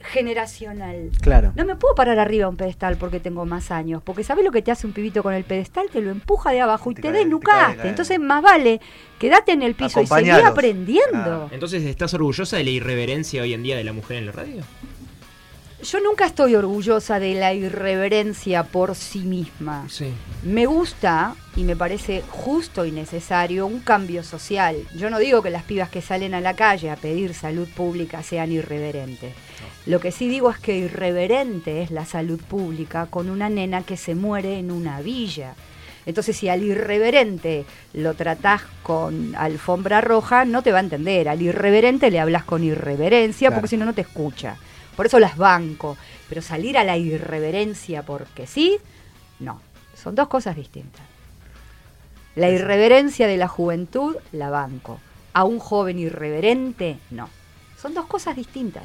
generacional. Claro. No me puedo parar arriba de un pedestal porque tengo más años, porque ¿sabes lo que te hace un pibito con el pedestal? Te lo empuja de abajo y Te te, cae, te cae, desnucaste. Entonces más vale quedate en el piso y seguir Acompañalos. aprendiendo. Entonces, ¿estás orgullosa de la irreverencia hoy en día de la mujer en la radio? Yo nunca estoy orgullosa de la irreverencia por sí misma. Sí. Me gusta y me parece justo y necesario un cambio social. Yo no digo que las pibas que salen a la calle a pedir salud pública sean irreverentes. Lo que sí digo es que irreverente es la salud pública con una nena que se muere en una villa. Entonces, si al irreverente lo tratás con alfombra roja, no te va a entender. Al irreverente le hablas con irreverencia Claro. porque si no, no te escucha. Por eso las banco. Pero salir a la irreverencia porque sí, no. Son dos cosas distintas. La irreverencia de la juventud la banco. A un joven irreverente, no. Son dos cosas distintas.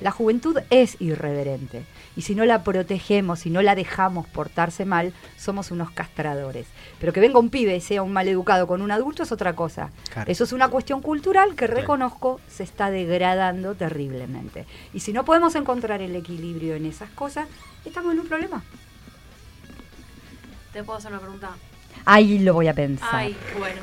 La juventud es irreverente. Y si no la protegemos, si no la dejamos portarse mal, somos unos castradores. Pero que venga un pibe y sea un maleducado con un adulto es otra cosa. Claro. Eso es una cuestión cultural que reconozco se está degradando terriblemente. Y si no podemos encontrar el equilibrio en esas cosas, estamos en un problema. ¿Te puedo hacer una pregunta? Ahí lo voy a pensar. Ay, bueno.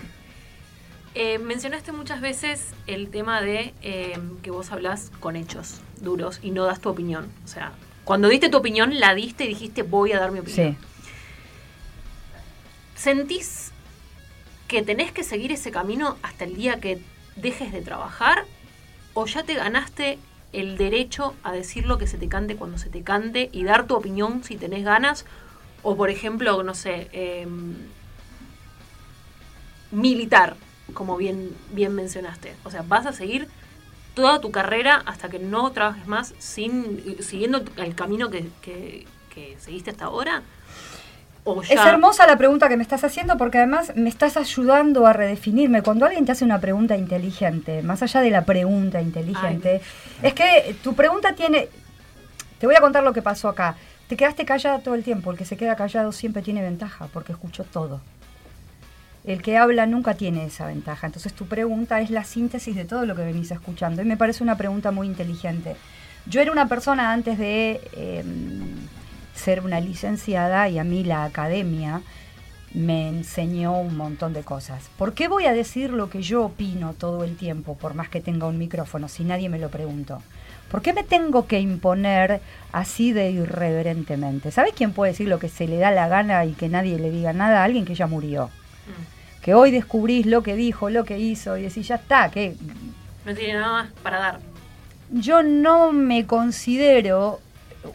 Eh, mencionaste muchas veces el tema de eh, que vos hablas con hechos duros y no das tu opinión. O sea, cuando diste tu opinión, la diste y dijiste voy a dar mi opinión. Sí. ¿Sentís que tenés que seguir ese camino hasta el día que dejes de trabajar? ¿O ya te ganaste el derecho a decir lo que se te cante cuando se te cante y dar tu opinión si tenés ganas? O por ejemplo, no sé, em, militar, como bien, bien mencionaste. O sea, vas a seguir toda tu carrera hasta que no trabajes más sin siguiendo el camino que, que- que seguiste hasta ahora. O Es hermosa la pregunta que me estás haciendo porque además me estás ayudando a redefinirme. Cuando alguien te hace una pregunta inteligente, más allá de la pregunta inteligente, es que tu pregunta tiene... Te voy a contar lo que pasó acá. Te quedaste callada todo el tiempo. El que se queda callado siempre tiene ventaja porque escuchó todo. El que habla nunca tiene esa ventaja. Entonces tu pregunta es la síntesis de todo lo que venís escuchando. Y me parece una pregunta muy inteligente. Yo era una persona antes de em, ser una licenciada y a mí la academia me enseñó un montón de cosas. ¿Por qué voy a decir lo que yo opino todo el tiempo, por más que tenga un micrófono, si nadie me lo preguntó? ¿Por qué me tengo que imponer así de irreverentemente? ¿Sabes quién puede decir lo que se le da la gana y que nadie le diga nada? Alguien que ya murió. Que hoy descubrís lo que dijo, lo que hizo y decís, ya está, que No tiene nada más para dar. yo no me considero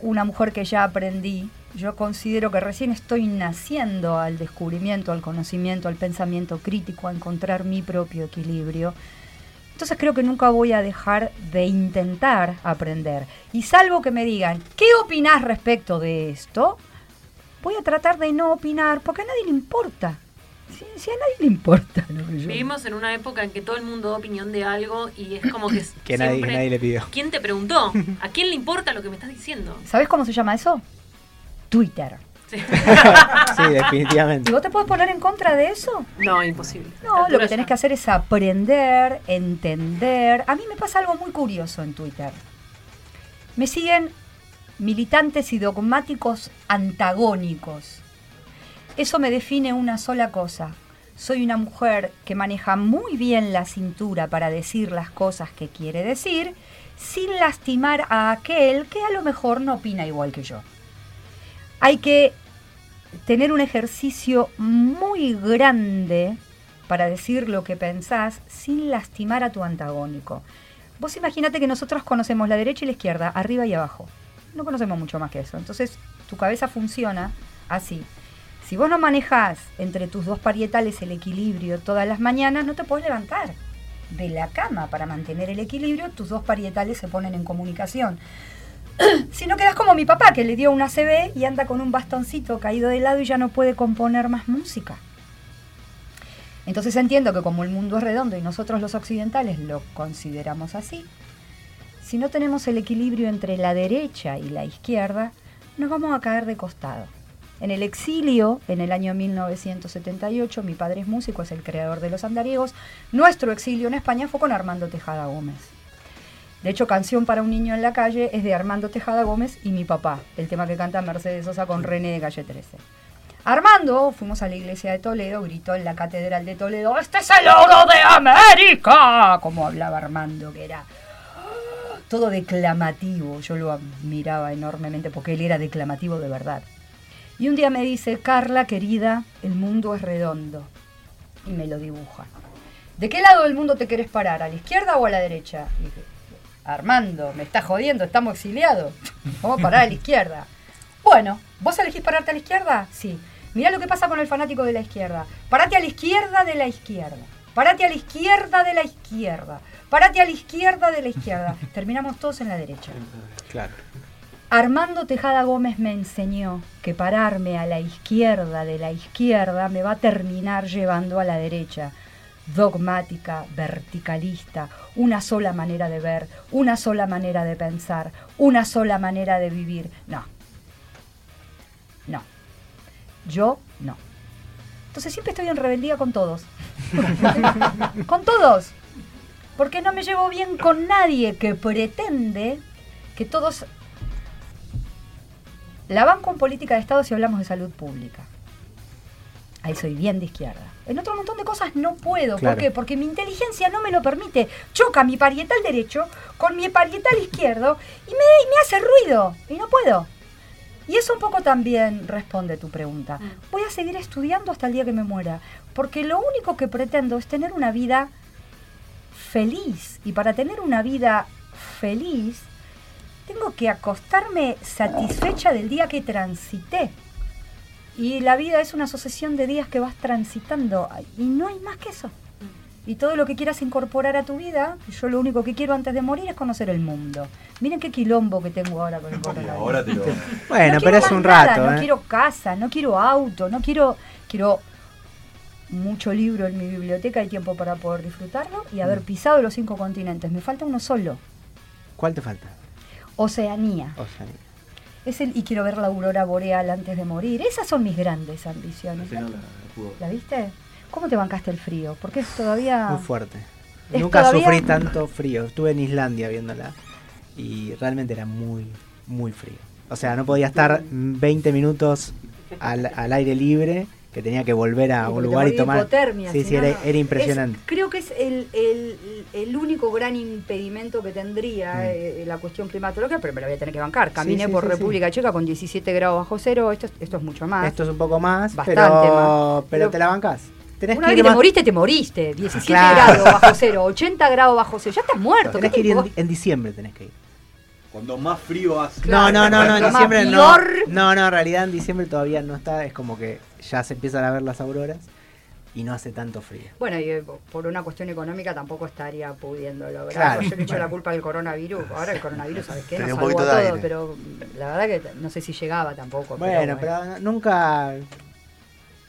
una mujer que ya aprendí. Yo considero que recién estoy naciendo al descubrimiento, al conocimiento, al pensamiento crítico, a encontrar mi propio equilibrio. Entonces creo que nunca voy a dejar de intentar aprender. Y salvo que me digan, ¿qué opinás respecto de esto? Voy a tratar de no opinar porque a nadie le importa. Si, si a nadie le importa lo que yo- Vivimos en una época en que todo el mundo da opinión de algo y es como que Que nadie, siempre- que nadie le pidió. ¿Quién te preguntó? ¿A quién le importa lo que me estás diciendo? ¿Sabes cómo se llama eso? Twitter. Sí. Sí, definitivamente. ¿Y vos te puedes poner en contra de eso? No, imposible. No, lo que tenés que hacer es aprender, entender. A mí me pasa algo muy curioso en Twitter. Me siguen militantes y dogmáticos antagónicos. Eso me define una sola cosa. Soy una mujer que maneja muy bien la cintura para decir las cosas que quiere decir, sin lastimar a aquel que a lo mejor no opina igual que yo. Hay que tener un ejercicio muy grande para decir lo que pensás sin lastimar a tu antagónico. Vos imagínate que nosotros conocemos la derecha y la izquierda, arriba y abajo. No conocemos mucho más que eso. Entonces, tu cabeza funciona así. Si vos no manejás entre tus dos parietales el equilibrio todas las mañanas, no te puedes levantar de la cama para mantener el equilibrio. Tus dos parietales se ponen en comunicación. si no quedas como mi papá, que le dio una CB y anda con un bastoncito caído de lado y ya no puede componer más música. Entonces entiendo que como el mundo es redondo y nosotros los occidentales lo consideramos así, si no tenemos el equilibrio entre la derecha y la izquierda, nos vamos a caer de costado. En el exilio, en el año 1978, mi padre es músico, es el creador de Los Andariegos. Nuestro exilio en España fue con Armando Tejada Gómez. De hecho, Canción para un niño en la calle es de Armando Tejada Gómez y mi papá, el tema que canta Mercedes Sosa con René de Calle 13. Armando, fuimos a la iglesia de Toledo, gritó en la catedral de Toledo, ¡Este es el oro de América! Como hablaba Armando, que era todo declamativo. Yo lo admiraba enormemente porque él era declamativo de verdad. Y un día me dice, Carla, querida, el mundo es redondo. Y me lo dibuja. ¿De qué lado del mundo te querés parar? ¿A la izquierda o a la derecha? Y dije, Armando, me estás jodiendo, estamos exiliados. Vamos a parar a la izquierda. Bueno, ¿vos elegís pararte a la izquierda? Sí. Mirá lo que pasa con el fanático de la izquierda. Parate a la izquierda de la izquierda. Parate a la izquierda de la izquierda. Parate a la izquierda de la izquierda. Terminamos todos en la derecha. Claro. Armando Tejada Gómez me enseñó que pararme a la izquierda de la izquierda me va a terminar llevando a la derecha. Dogmática, verticalista, una sola manera de ver, una sola manera de pensar, una sola manera de vivir. No. No. Yo no. Entonces siempre estoy en rebeldía con todos. con todos. Porque no me llevo bien con nadie que pretende que todos la banco en política de Estado si hablamos de salud pública. Ahí soy bien de izquierda. En otro montón de cosas no puedo. Claro. ¿Por qué? Porque mi inteligencia no me lo permite. Choca mi parietal derecho con mi parietal izquierdo y me, y me hace ruido. Y no puedo. Y eso un poco también responde tu pregunta. Voy a seguir estudiando hasta el día que me muera. Porque lo único que pretendo es tener una vida feliz. Y para tener una vida feliz, tengo que acostarme satisfecha del día que transité. Y la vida es una sucesión de días que vas transitando y no hay más que eso. Y todo lo que quieras incorporar a tu vida, yo lo único que quiero antes de morir es conocer el mundo. Miren qué quilombo que tengo ahora con el coronavirus. Ahora te lo. Bueno, No pero es un nada, rato, No ¿eh? quiero casa, no quiero auto, no quiero. Quiero mucho libro en mi biblioteca y tiempo para poder disfrutarlo y Mm. haber pisado los cinco continentes. Me falta uno solo: ¿Cuál te falta? Oceanía. O sea, Es el, y quiero ver la aurora boreal antes de morir. Esas son mis grandes ambiciones. No, la- la pudo- ¿La viste? ¿Cómo te bancaste el frío? Porque es todavía. muy fuerte. Es Nunca todavía- sufrí tanto frío. Estuve en Islandia viéndola y realmente era muy, muy frío. O sea, no podía estar 20 minutos al, al aire libre, que tenía que volver a Sí, un lugar y tomar. hipotermia, sí, si sí, no, era, no. era impresionante. Es- creo que es el, el- el único gran impedimento que tendría Mm. eh, la cuestión climatológica, pero me la voy a tener que bancar. Caminé sí, por sí, República Checa con 17 grados bajo cero, esto, es- esto es mucho más. Esto es un poco más, Bastante pero, más. pero Pero- te la bancás. Tenés Una que vez que te moriste, te moriste. 17 Claro. grados bajo cero, 80 grados bajo cero. Ya estás muerto. Tenés ¿qué que ir en, en diciembre, tenés que ir. Cuando más frío hace. No, no, no, no, en Lo diciembre no. No, no, en realidad en diciembre todavía no está, es como que ya se empiezan a ver las auroras y no hace tanto frío. Bueno, y eh, por una cuestión económica tampoco estaría pudiendo lograr. Claro. Yo le echo la culpa al coronavirus. Ahora el coronavirus, ¿sabes qué? Nos un salvó poquito de todo, aire. pero la verdad que no sé si llegaba tampoco. Bueno, pero, pero nunca.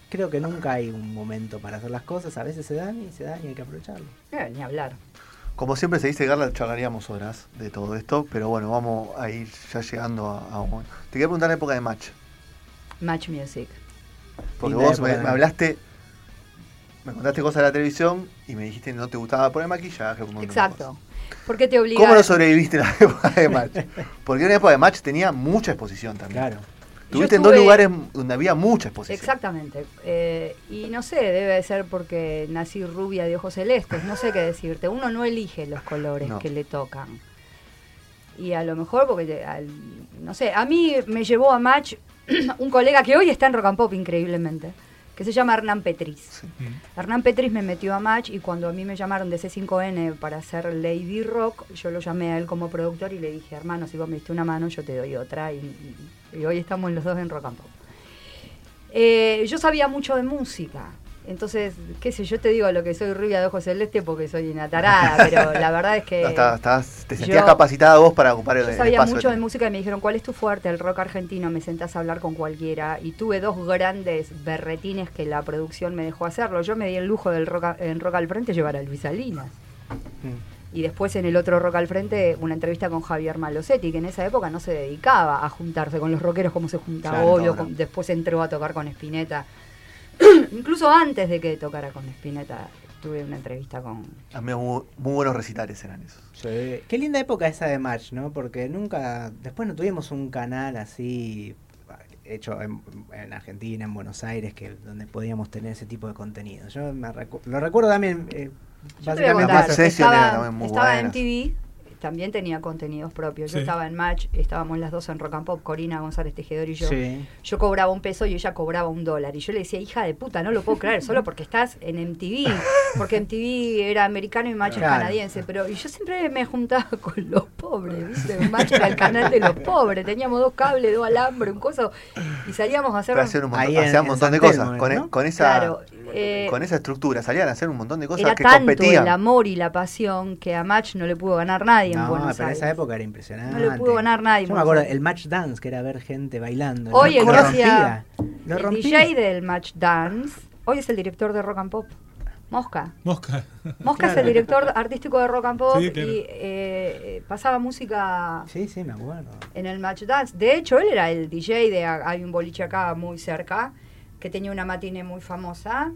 Creo que nunca hay un momento para hacer las cosas. A veces se dan y se dan y hay que aprovecharlo. Eh, ni hablar. Como siempre se dice, Carla, charlaríamos horas de todo esto, pero bueno, vamos a ir ya llegando a, a un... Te quería preguntar la época de match, Match Music. Porque Linda vos me, hablaste, me contaste cosas de la televisión y me dijiste que no te gustaba poner maquillaje. un montón de Exacto. ¿Por qué te obliga? ¿Cómo no sobreviviste en la época de match? Porque en la época de match tenía mucha exposición también. Claro. Tuviste en dos lugares donde había mucha exposición. Exactamente. Eh, y no sé, debe de ser porque nací rubia de ojos celestes. No sé qué decirte. Uno no elige los colores No. que le tocan. Y a lo mejor porque, al- no sé, a mí me llevó a Match un colega que hoy está en Rock and Pop increíblemente, que se llama Hernán Petriz. Hernán Petriz me metió a Match y cuando a mí me llamaron de C5N para hacer Lady Rock, yo lo llamé a él como productor y le dije, hermano, si vos me diste una mano, yo te doy otra. Y, y- y hoy estamos los dos en Rock and Pop. Eh, yo sabía mucho de música. Entonces, qué sé, yo te digo lo que soy rubia de ojos celeste porque soy una tarada, pero la verdad es que... No, estabas- te sentías yo- capacitada vos para ocupar el, yo el sabía espacio. mucho de- música y me dijeron, ¿cuál es tu fuerte? El rock argentino, me sentás a hablar con cualquiera. Y tuve dos grandes berretines que la producción me dejó hacerlo. Yo me di el lujo del rock, en Rock al Frente llevar a Luis Salinas. Y después en el otro Rock al Frente, una entrevista con Javier Malosetti, que en esa época no se dedicaba a juntarse con los rockeros como se junta Claro, hoy, después entró a tocar con Spinetta. Incluso antes de que tocara con Spinetta, tuve una entrevista con... Había muy, muy buenos recitales eran esos. Sí. Qué linda época esa de Match, ¿no? Porque nunca. Después no tuvimos un canal así hecho en, en Argentina, en Buenos Aires, que donde podíamos tener ese tipo de contenido. Yo me recu- lo recuerdo también. eh, Yo te voy a contar, estaba, también muy estaba en. TV, también tenía contenidos propios. Yo estaba en Match, estábamos las dos en Rock and Pop, Corina González Tejedor y yo. Sí. Yo cobraba un peso y ella cobraba un dólar. Y yo le decía, hija de puta, no lo puedo creer, solo porque estás en MTV. Porque MTV era americano y Match es Claro. canadiense. Pero y yo siempre me juntaba con los pobres, ¿viste? Match era el canal de los pobres. Teníamos dos cables, dos alambres, un coso. Y salíamos a hacer... Pero hacían un montón, Ahí en- hacían un montón de cosas. Telmo, Con, ¿no? e- con esa, Claro, eh, con esa estructura salían a hacer un montón de cosas Era que tanto competían. el amor y la pasión que a Match no le pudo ganar nadie en No, Buenos pero en Aires. esa época era impresionante. No le pudo ganar nadie en Yo me acuerdo, el match dance, que era ver gente bailando. Hoy lo el que rompía. hacía Lo el rompía. DJ del Match Dance, hoy es el director de Rock and Pop. Mosca. Mosca. Mosca es el director artístico de Rock and Pop Sí, claro. y eh, eh, pasaba música Sí, sí, me acuerdo. en el Match Dance. De hecho, él era el DJ de hay un boliche acá muy cerca que tenía una matiné muy famosa.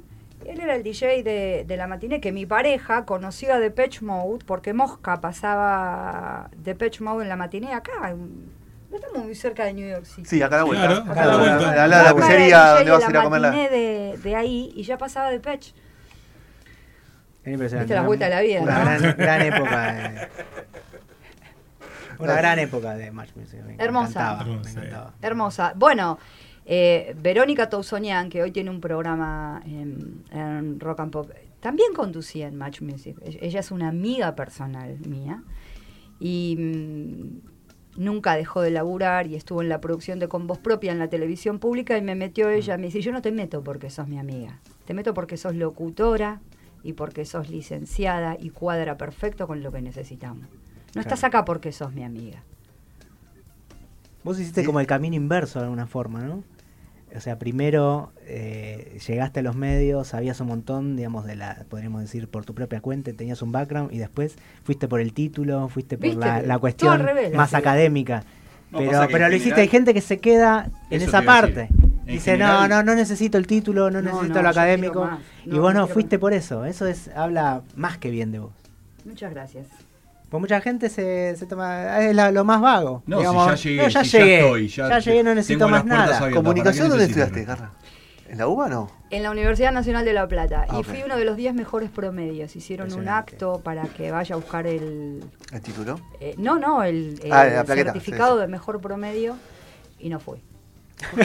Él era el DJ de, de la matiné que mi pareja conocía de Depeche Mode porque Mosca pasaba Depeche Mode en la matiné acá. No estamos muy cerca de New York City. Sí, acá a la vuelta. Claro, a la a vuelta. Lado de la Mosca pizzería donde vas de a ir a la comer la... matiné de, de ahí y ya pasaba Depeche. Era impresionante. Viste la vuelta de la vida, Una ¿no? gran, gran época. de- Una gran época de Match Music. Me Hermosa. encantaba, me Hermosa, encantaba. Hermosa. Bueno, eh, Verónica Tousonian, que hoy tiene un programa en, en Rock and Pop, también conducía en Match Music. E- Ella es una amiga personal mía y mm, nunca dejó de laburar y estuvo en la producción de Con Voz Propia en la televisión pública y me metió ella, me dice, yo no te meto porque sos mi amiga, te meto porque sos locutora y porque sos licenciada y cuadra perfecto con lo que necesitamos. No estás acá porque sos mi amiga. Vos hiciste como el camino inverso de alguna forma, ¿no? O sea, primero eh, llegaste a los medios, sabías un montón, digamos, de la, podríamos decir, por tu propia cuenta, tenías un background y después fuiste por el título, fuiste por la, cuestión más sí. académica. No, pero pero lo hiciste, hay gente que se queda en esa parte. Dice, general- no, no, no necesito el título, no, No, necesito no, lo académico. y vos no, fuiste más. por eso. Eso es habla más que bien de vos. Muchas gracias. Pues mucha gente se, se toma. Es la- lo más vago. No, digamos, si ya llegué, no, ya si ya llegué, estoy, ya llegué, no necesito más nada. abiertas. ¿Comunicación ¿para qué dónde estudiaste, Carla? ¿En la UBA no? En la Universidad Nacional de La Plata. Ah, y ok. fui uno de los 10 mejores promedios. Hicieron un acto para que vaya a buscar el... ¿El título? eh, no, no, el, el Ah, plaqueta, certificado sí, sí. de mejor promedio y no fui.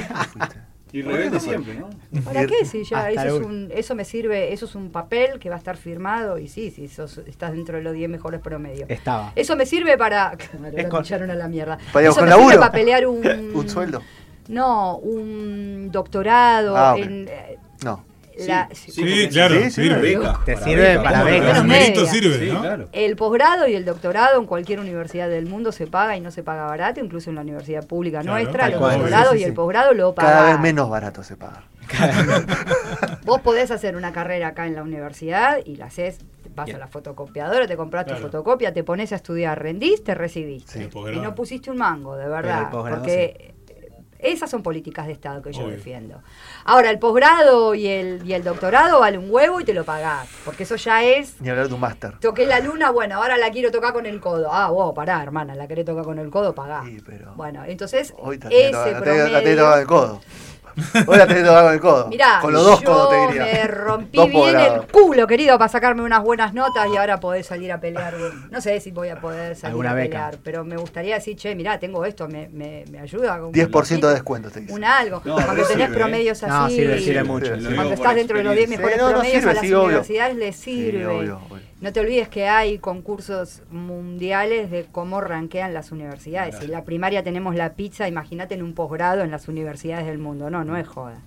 Y rebelde siempre, ¿no? ¿Para qué? Si ya eso, es un, eso me sirve, eso es un papel que va a estar firmado y sí, sí, sos- estás dentro de los 10 mejores promedios. Estaba. Eso me sirve para. Claro, Es lo con- escucharon a la mierda. Para Eso me sirve laburo. para pelear un. Un sueldo. No, un doctorado Ah, en. eh, No. La- Sí, claro, Sí, sirve. Beca, Te para sirve beca, para ¿cómo beca. no? Para Menos numerito media. sirve, Sí, ¿no? claro. El posgrado y el doctorado en cualquier universidad del mundo se paga y no se paga barato, incluso en la universidad pública Claro, nuestra, los cual. doctorados Sí, sí, y el posgrado lo pagan. Cada vez menos barato se paga. Vos podés hacer una carrera acá en la universidad y la haces, vas Bien. a la fotocopiadora, te compras tu Claro. fotocopia, te pones a estudiar, rendís, te recibiste. Sí. Y no pusiste un mango, de Pero verdad. porque esas son políticas de Estado que yo Obvio. defiendo. Ahora, el posgrado y el, y el doctorado vale un huevo y te lo pagás. Porque eso ya es. Ni hablar de un máster. Toqué la luna, bueno, ahora la quiero tocar con el codo. Ah, vos, pará, hermana, la querés tocar con el codo, pagá. Sí, pero. Bueno, entonces, Hoy ese la la el codo. Hoy la tenés tocada con el codo. Mirá, con los dos yo codos te diría. me rompí Dos bien el culo, querido, para sacarme unas buenas notas y ahora poder salir a pelear. No sé si voy a poder salir Alguna a beca. pelear, pero me gustaría decir, che, mirá, tengo esto, me, me, me ayuda. con un 10% de descuento te dice. Un algo. No, Cuando tenés sirve, ¿eh? promedios así. No, sirve, sirve mucho. Cuando estás dentro de los 10 experiencia. mejores Sí, no, no, promedios sirve, a las sí, obvio. universidades les sirve. Sí, obvio, obvio. No te olvides que hay concursos mundiales de cómo ranquean las universidades. Si en la primaria tenemos la pizza, imagínate en un posgrado en las universidades del mundo. No, no es joda.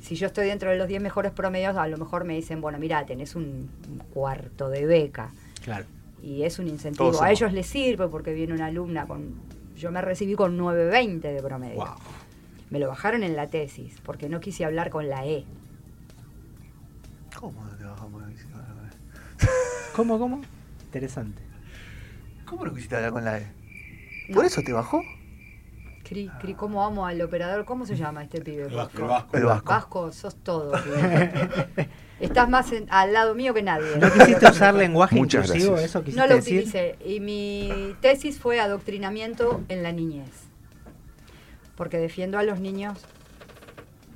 Si yo estoy dentro de los 10 mejores promedios, a lo mejor me dicen, bueno, mira, tenés un cuarto de beca. Claro. Y es un incentivo. Todos A ellos les sirve porque viene una alumna con... Yo me recibí con 9.20 de promedio. Wow. Me lo bajaron en la tesis porque no quise hablar con la E. ¿Cómo no te bajamos? ¿Cómo, cómo? Interesante. ¿Cómo no quisiste hablar con la E? ¿Por eso te bajó? Cri, cri, ¿Cómo amo al operador? ¿Cómo se llama este pibe? El Vasco. El Vasco. El Vasco. Vasco, sos todo. pibe. Estás más en- al lado mío que nadie. ¿No quisiste usar lenguaje Muchas inclusivo? gracias. ¿Eso quisiste No lo decir? utilicé. Y mi tesis fue adoctrinamiento en la niñez. Porque defiendo a los niños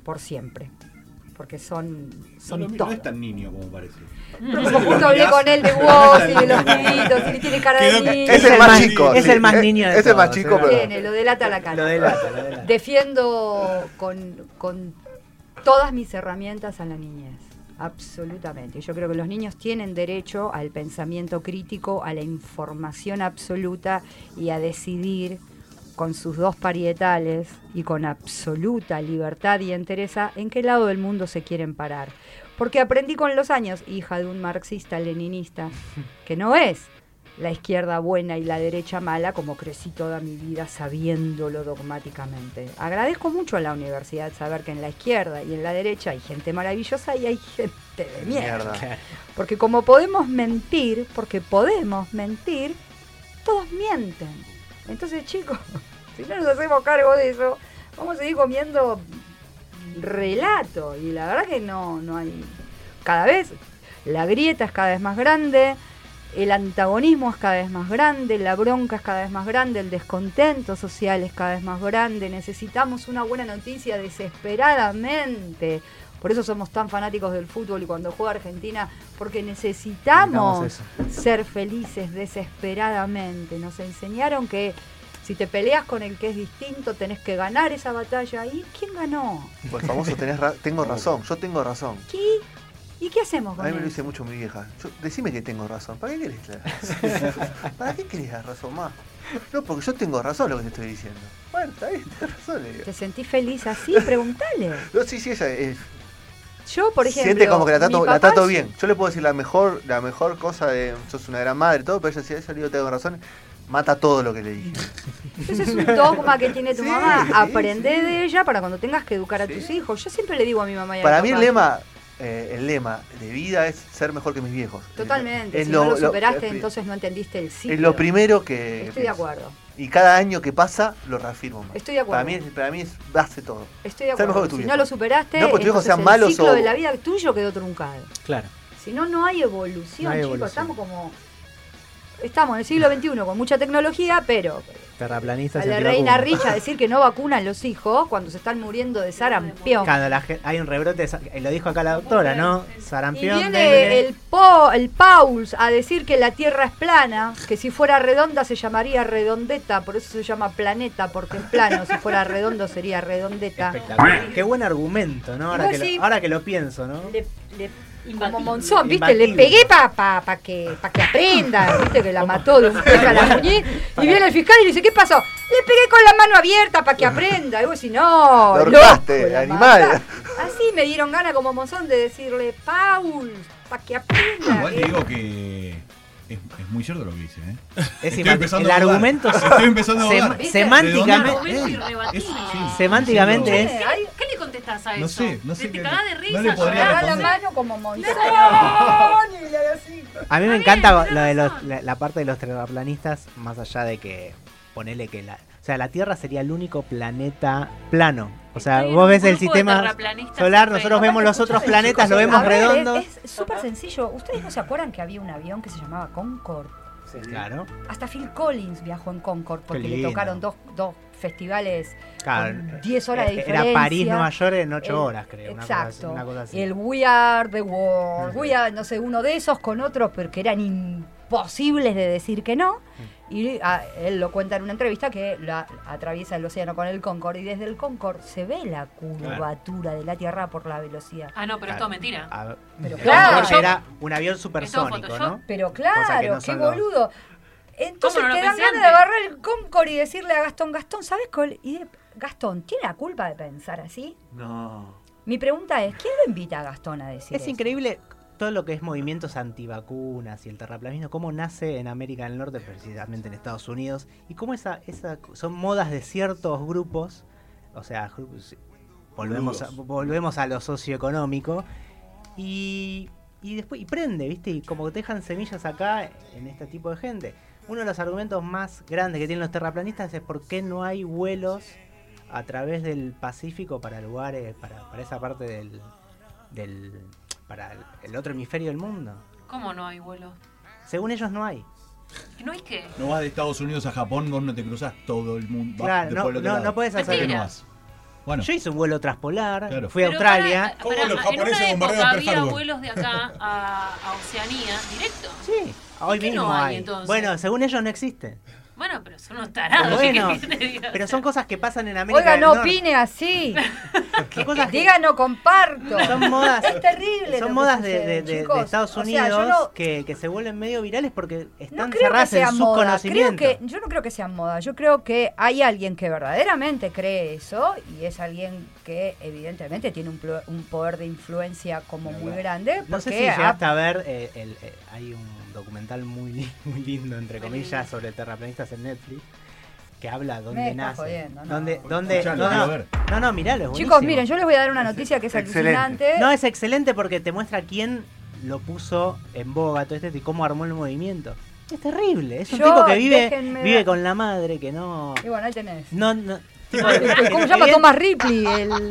por siempre. Porque son, No, son mío todo. no es tan niño como parece. Pero como justo hablé con él de vos y de los pibitos y tiene cara de niño. Es el más chico. Es el más niño de Es el más chico, pero. Tiene, lo delata la cara. Lo delata, lo delata. Defiendo con, con todas mis herramientas a la niñez. Absolutamente. Yo creo que los niños tienen derecho al pensamiento crítico, a la información absoluta y a decidir con sus dos parietales y con absoluta libertad y entereza en qué lado del mundo se quieren parar. Porque aprendí con los años, hija de un marxista leninista, que no es la izquierda buena y la derecha mala, como crecí toda mi vida sabiéndolo dogmáticamente. Agradezco mucho a la universidad saber que en la izquierda y en la derecha hay gente maravillosa y hay gente de mierda. Mierda. Porque como podemos mentir, porque podemos mentir, todos mienten. Entonces, chicos, si no nos hacemos cargo de eso, vamos a seguir comiendo relato. Y la verdad que no, no hay. Cada vez la grieta es cada vez más grande, el antagonismo es cada vez más grande, la bronca es cada vez más grande, el descontento social es cada vez más grande. Necesitamos una buena noticia desesperadamente. Por eso somos tan fanáticos del fútbol y cuando juega Argentina, porque necesitamos Necesitamos ser felices desesperadamente. Nos enseñaron que si te peleas con el que es distinto, tenés que ganar esa batalla. ¿Y quién ganó? Pues famoso, tenés ra- tengo razón. Yo tengo razón. ¿Qué? ¿Y qué hacemos A con mí me lo dice mucho mi vieja. Yo- decime que tengo razón. ¿Para qué querés la razón? ¿Para qué querés la razón más? No, porque yo tengo razón lo que te estoy diciendo. Bueno, está bien, tenés razón. le digo. ¿Te sentís feliz así? Preguntale. No, sí, sí, ella es, Yo, por ejemplo. siente como que la trato, la trato bien. Yo le puedo decir la mejor, la mejor cosa de sos una gran madre y todo, pero ella si a ella le digo tengo razón, mata todo lo que le dije. Ese es un dogma que tiene tu Sí, mamá. Aprende sí. de ella para cuando tengas que educar a tus hijos. Yo siempre le digo a mi mamá y a Para mi mí el papá, lema, eh, el lema de vida es ser mejor que mis viejos. Totalmente. Es si no lo lo- superaste, es- entonces no entendiste el ciclo. Es lo primero que. Estoy de acuerdo. Y cada año que pasa lo reafirmo más. Estoy de acuerdo. Para mí, es- para mí es base todo. Estoy de acuerdo. Si no lo superaste, No porque tus hijos entonces sean malos el ciclo o- de la vida tuyo quedó truncado. Claro. Si no, no hay evolución, No hay chicos. evolución. Estamos como. Estamos en el siglo XXI con mucha tecnología, pero. Terraplanistas. A la reina Rich a decir que no vacunan los hijos cuando se están muriendo de sarampión. Cuando la hay un rebrote, de lo dijo acá la doctora, ¿no? Y Sarampión. viene dengue. el, po, el Pauls a decir que la Tierra es plana, que si fuera redonda se llamaría redondeta, por eso se llama planeta, porque es plano, si fuera redondo sería redondeta. Espectacular. Qué buen argumento, ¿no? Ahora, que sí. lo, ahora que lo pienso, ¿no? Le- le- como Imbatible. Monzón, ¿viste? Le pegué para pa, pa que, pa que aprenda, ¿viste? Que la mató de un a la muñeca. Y viene el fiscal y le dice, ¿qué pasó? Le pegué con la mano abierta para que aprenda. Y vos decís, no, Lo loco, animal. Así me dieron ganas como Monzón de decirle, Paul, para que aprenda. Igual te Eh, digo que es, es muy cierto lo que dice, ¿eh? Es Estoy empezando el a argumento Estoy empezando a semánticamente, eso sí. semánticamente es ¿Qué le contestás a eso? No sé, no sé Te qué- cagás de risa. no le podría la mano como así. A mí me encanta lo de los- la, la parte de los terraplanistas, más allá de que ponele que la, o sea, la Tierra sería el único planeta plano. O sea, Estoy vos ves el sistema solar, nosotros vemos los otros planetas, lo vemos ver, redondos. Es súper sencillo. ¿Ustedes no se acuerdan que había un avión que se llamaba Concorde? Claro. Hasta Phil Collins viajó en Concorde porque le tocaron dos, dos festivales Claro, con 10 horas de era diferencia. París, Nueva York en 8 El- horas, creo. una cosa así- Exacto. una cosa así. El We Are the World. We Are, no sé, uno de esos con otros, pero que eran imposibles de decir que no. Y ah, él lo cuenta en una entrevista que la, atraviesa el océano con el Concorde y desde el Concorde se ve la curvatura de la Tierra por la velocidad. Ah, no, pero es todo mentira. A ver, Pero el claro. Concorde era un avión supersónico. ¿no? Pero claro, no qué boludo. Entonces ¿Cómo no te dan ganas de agarrar el Concorde y decirle a Gastón, Gastón, ¿sabes cuál? Y de- Gastón, ¿tiene la culpa de pensar así? No. Mi pregunta es, ¿quién lo invita a Gastón a decir Es eso? increíble todo lo que es movimientos antivacunas y el terraplanismo, cómo nace en América del Norte, precisamente en Estados Unidos, y cómo esa, esa son modas de ciertos grupos, o sea, volvemos a, volvemos a lo socioeconómico, y, y después y prende, ¿viste? Y como que dejan semillas acá en este tipo de gente. Uno de los argumentos más grandes que tienen los terraplanistas es por qué no hay vuelos a través del Pacífico para lugares, para, para esa parte del, del para el, el otro hemisferio del mundo. ¿Cómo no hay vuelos? Según ellos no hay. ¿No hay qué? No vas de Estados Unidos a Japón, vos no te cruzás todo el mundo. Claro, no- no- lado. no puedes hacer- ¿Por qué no vas? Bueno, Yo hice un vuelo transpolar, Claro. fui a Pero Australia. ¿Cómo los en japoneses una bombardean época había vuelos de acá a, a Oceanía directo. Sí, hoy mismo no hay, hay. entonces? Bueno, según ellos no existe. Bueno, pero son unos tarados. Bueno, pero son cosas que pasan en América Oiga, del no Norte. opine así. Son cosas que- Diga, no comparto. Son modas, Es terrible. son modas de, sucede, de- de- de chicos. Estados O sea, yo Unidos no- que, que se vuelven medio virales porque No están creo que cerradas en su moda. Creo conocimiento. que, yo no creo que sea moda. Yo creo que hay alguien que verdaderamente cree eso y es alguien que evidentemente tiene un, un poder de influencia como muy grande. No sé si ha- llegaste a ver, eh, el- eh, hay un documental muy, muy lindo, entre comillas, sobre terraplanistas en Netflix, que habla dónde nace. jodiendo, no. dónde, dónde, Escuchalo, no, no, no, no, miralo, es Chicos, buenísimo. miren, yo les voy a dar una noticia que es Excelente. alucinante. No, es excelente porque te muestra quién lo puso en boga todo esto y cómo armó el movimiento. Es terrible, es un Yo, tipo que vive, vive con la madre, que no... Y bueno, ahí tenés. No, no, ¿Cómo se llama Thomas Ripley? El-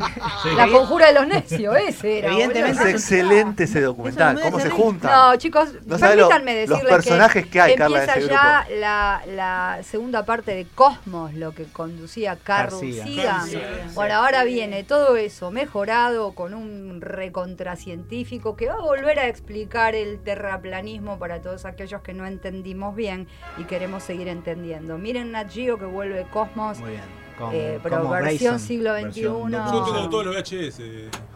La conjura de los necios, ese era. Evidentemente boludo. Es excelente ese documental. ¿Cómo se juntan? No, chicos, No sabe lo- permítanme los decirles personajes que hay, Carla, empieza ese ya la, la segunda parte de Cosmos, lo que conducía. Carl Sagan. Bueno, ahora viene todo eso mejorado con un recontracientífico que va a volver a explicar el terraplanismo para todos aquellos que no entendimos bien y queremos seguir entendiendo. Miren Nat Geo que vuelve Cosmos, Muy bien. Como, eh, pero como versión Grayson. siglo XXI. Versión Yo tengo todos los VHS.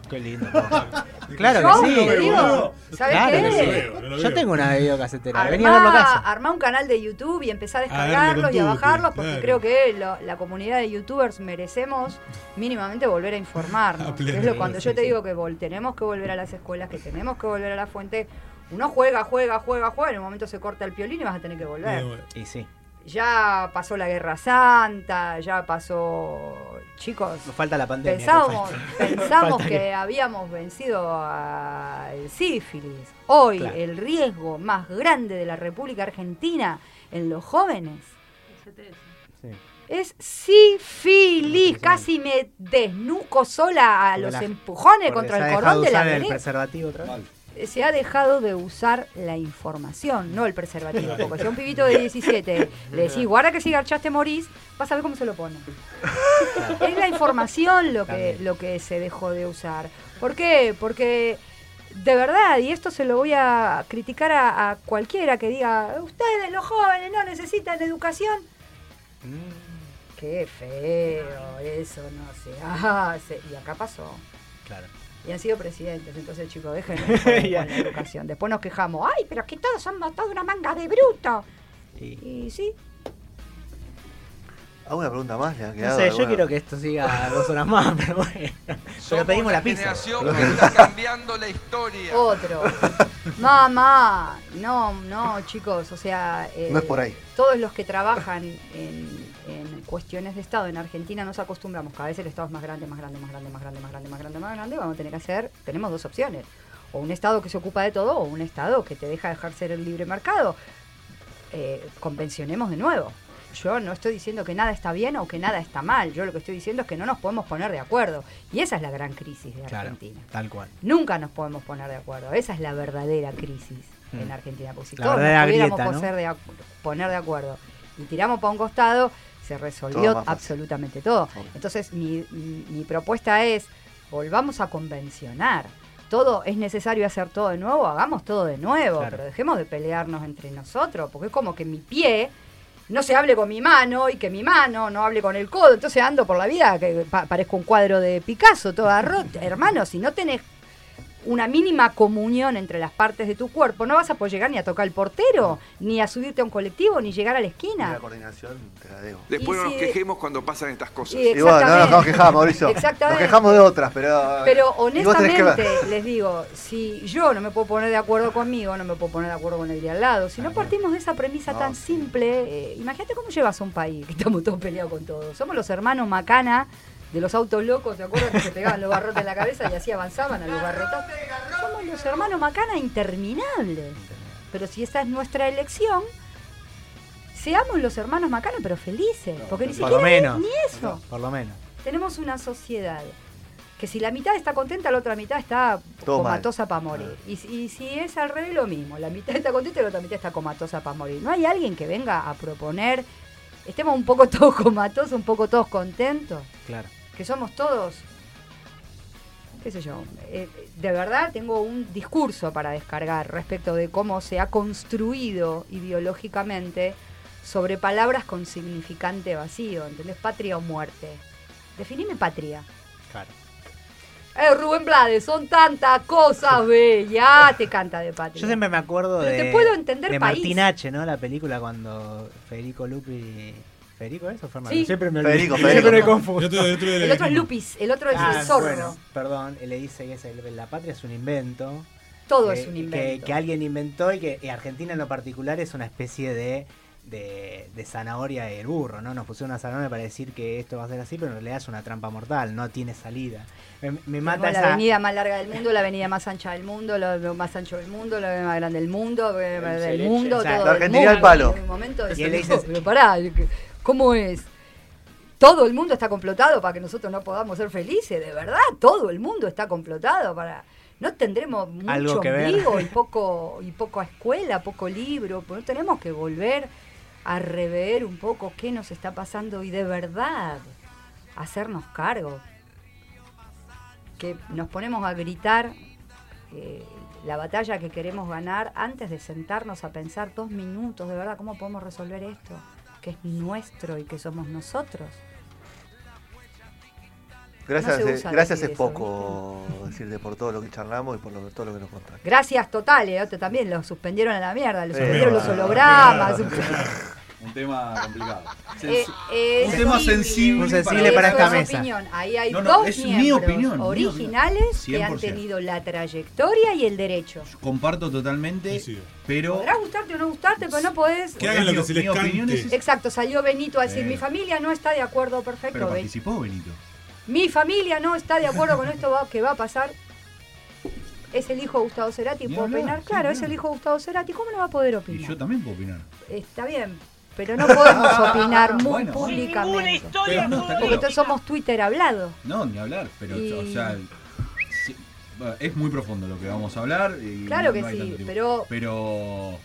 Qué lindo. claro que sí. te digo, boludo. ¿sabes Claro qué? que sí. veo, no lo Yo veo. tengo una videocasetera. Vení a verlo a Armá, casa. armá un canal de YouTube y empezar a darle descargarlos con y a bajarlos porque claro. creo que lo- la comunidad de youtubers merecemos mínimamente volver a informarnos. A pleno, Es lo- cuando sí, yo te sí. digo que vol- tenemos que volver a las escuelas, que tenemos que volver a la fuente, uno juega, juega, juega, juega, en un momento se corta el piolín y vas a tener que volver. Y sí. Ya pasó la Guerra Santa, ya pasó... Chicos, Nos falta la pandemia. Falta. pensamos Falta que habíamos vencido al sífilis. Hoy Claro. el riesgo más grande de la República Argentina en los jóvenes Sí. es sífilis. Casi me desnuco sola a los empujones contra el cordón de la el preservativo otra vez. Se ha dejado de usar la información, no el preservativo. Porque si a un pibito de 17 le decís, guarda que si garchaste morís, vas a ver cómo se lo pone. Es la información lo que, lo que se dejó de usar. ¿Por qué? Porque de verdad, y esto se lo voy a criticar a, a cualquiera que diga, ustedes los jóvenes no necesitan educación. Mm, qué feo, eso no se hace. Y acá pasó. Claro. Y han sido presidentes, entonces chicos, déjenme de joder con la educación. Después nos quejamos, ay, pero es que todos somos toda una manga de bruto. Y sí, Hago una pregunta más, le ha No quedado sé, yo alguna? quiero que esto siga dos horas más, pero bueno. Pero pedimos la pizza. cambiando la historia. otro. Mamá, no, no, chicos, o sea... eh, No es por ahí. Todos los que trabajan en, en cuestiones de Estado en Argentina nos acostumbramos, cada vez el Estado es más grande, más grande, más grande, más grande, más grande, más grande, más grande, vamos a tener que hacer, tenemos dos opciones, o un Estado que se ocupa de todo, o un Estado que te deja ejercer el libre mercado. Eh, convencionemos de nuevo. Yo no estoy diciendo que nada está bien o que nada está mal, yo lo que estoy diciendo es que no nos podemos poner de acuerdo. Y esa es la gran crisis de Claro, Argentina. tal cual. Nunca nos podemos poner de acuerdo. Esa es la verdadera crisis Mm. en Argentina. Porque si La todos nos pudiéramos grieta, ¿no? poner de acuerdo y tiramos para un costado, se resolvió absolutamente todo. Entonces, mi, mi- mi propuesta es, volvamos a convencionar. Todo es necesario hacer todo de nuevo, hagamos todo de nuevo, Claro. pero dejemos de pelearnos entre nosotros, porque es como que mi pie no se hable con mi mano y que mi mano no hable con el codo. Entonces ando por la vida que pa- parezco un cuadro de Picasso, toda rota. Hermano, si no tenés una mínima comunión entre las partes de tu cuerpo, no vas a poder llegar ni a tocar el portero, ni a subirte a un colectivo, ni llegar a la Y esquina. La coordinación te la debo. Después Y nos si- quejemos cuando pasan estas cosas. Y bueno, no nos quejamos, Mauricio. Exactamente. Nos quejamos de otras, pero. Pero que honestamente, les digo, si yo no me puedo poner de acuerdo conmigo, no me puedo poner de acuerdo con el de al lado. Si no partimos de esa premisa No, tan simple, eh, imagínate cómo llevas a un país que estamos todos peleados con todos. Somos los hermanos Macana de los autos locos, ¿te acuerdas que se pegaban los barrotes en la cabeza y así avanzaban a los barrotes? Somos los hermanos Macana interminables. Pero si esa es nuestra elección, seamos los hermanos Macana, pero felices. Porque ni Por siquiera menos. ni eso. Por lo menos. Tenemos una sociedad que si la mitad está contenta, la otra mitad está Todo comatosa para morir. Y, si- y si es al revés, lo mismo. La mitad está contenta y la otra mitad está comatosa para morir. No hay alguien que venga a proponer, estemos un poco todos comatosos, un poco todos contentos, Claro. Que somos todos, qué sé yo. eh, de verdad tengo un discurso para descargar respecto de cómo se ha construido ideológicamente sobre palabras con significante vacío, ¿entendés? Patria o muerte. Definime patria. Claro. Eh, Rubén Blades, son tantas cosas bellas. Te canta de patria. Yo siempre me acuerdo Pero de. te puedo entender de país. Martín H, ¿no? La película cuando Federico Lupi. ¿Federico eso? Fernando? Sí. Siempre me Federico, olvido. Federico. Siempre me confundo. El otro- el otro era El otro es. Lupis, el otro es Ah, el zorro. bueno, perdón, le dice que es el- la patria es un invento. Todo que- es un que- invento. Que, alguien inventó y que y Argentina en lo particular es una especie de, de, de zanahoria del burro, ¿no? Nos pusieron una zanahoria para decir que esto va a ser así, pero en realidad es una trampa mortal, no tiene salida. Me, me Tenemos mata la esa... avenida más larga del mundo, la avenida más ancha del mundo, la avenida más ancho del mundo, la avenida más grande del mundo, más del mundo, todo La Argentina mundo. al palo. En un momento Y él le dice- pero pará, ¿cómo es? Todo el mundo está complotado para que nosotros no podamos ser felices, de verdad, todo el mundo está complotado para... No tendremos Algo mucho ver. ombligo y poco, y poco escuela, poco libro, pues no tenemos que volver a rever un poco qué nos está pasando y de verdad hacernos cargo. Que nos ponemos a gritar eh, la batalla que queremos ganar antes de sentarnos a pensar dos minutos, de verdad, ¿cómo podemos resolver esto? Que es nuestro y que somos nosotros. Gracias, No eh, gracias es eso, poco decirte por todo lo que charlamos y por lo- todo lo que nos contaste. Gracias totales, otro también lo suspendieron a la mierda, lo Eh, suspendieron los hologramas. Un tema complicado. Eh, eh, un tema sensible, Un sensible para esta es mesa. opinión. Ahí hay No, no, dos es mi opinión, mi originales que han 100%. tenido la trayectoria y el derecho. Comparto totalmente, pero Podrá gustarte o no gustarte, pero no podés. Que hagan lo que se les Mi opinión cante. es- Exacto, salió Benito a decir, Sí. mi familia no está de acuerdo, perfecto. pero participó Benito. Mi familia no está de acuerdo con esto va- que va a pasar. Es el hijo de Gustavo Cerati, ¿puedo hablar, opinar? sí, claro, es el hijo de Gustavo Cerati, ¿cómo no va a poder Y opinar? yo también puedo opinar. Está bien, pero no podemos opinar muy Bueno, públicamente. Pero no, está Porque claro. entonces somos Twitter hablado. No, ni hablar, pero Y- o sea, es muy profundo lo que vamos a hablar. y Claro no- que no sí, pero- Pero.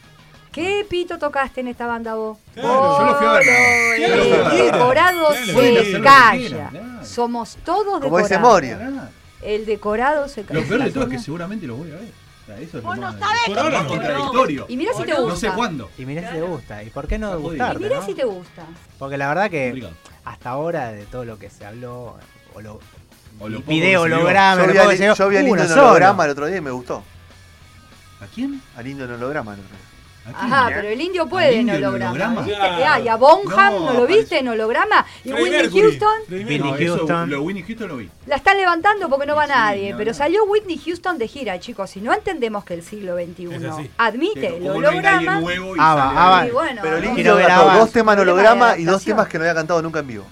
¿Qué pito tocaste en esta banda vos? Claro, yo lo fui a ver, Solo no. Yo lo fui a El ver. decorado se calla. claro. Somos todos Como dice decorados. Moria. El decorado se calla. Lo peor de todo es que seguramente lo voy a ver. O sea, eso es lo Vos no más, sabés lo cómo no. contradictorio. Y mirá si te No gusta. sé cuándo. Y mirá si te gusta. ¿Y por qué no Está jodido. gustarte, Y mirá no? si te gusta. Porque la verdad que Complicado. hasta ahora de todo lo que se habló, o lo, O lo poco se vio. holograma, Yo lo vi, poco al, se vio, yo vi al uno lindo en solo. holograma el otro día y me gustó. ¿A quién? Al lindo en holograma el otro día. Ajá, pero el indio puede en indio en holograma. Claro. Ah, y a Bonham, No, ¿no, lo viste en holograma? Y Whitney Mercury. Houston Whitney Houston. lo Winnie Houston lo vi. la están levantando porque no va Sí, nadie. no, pero salió Whitney Houston de gira, chicos. Si no entendemos que el siglo XXI admite el ¿Cómo no hay nadie holograma. Ah, Pero el indio dos temas en holograma y dos temas que no había cantado nunca en vivo.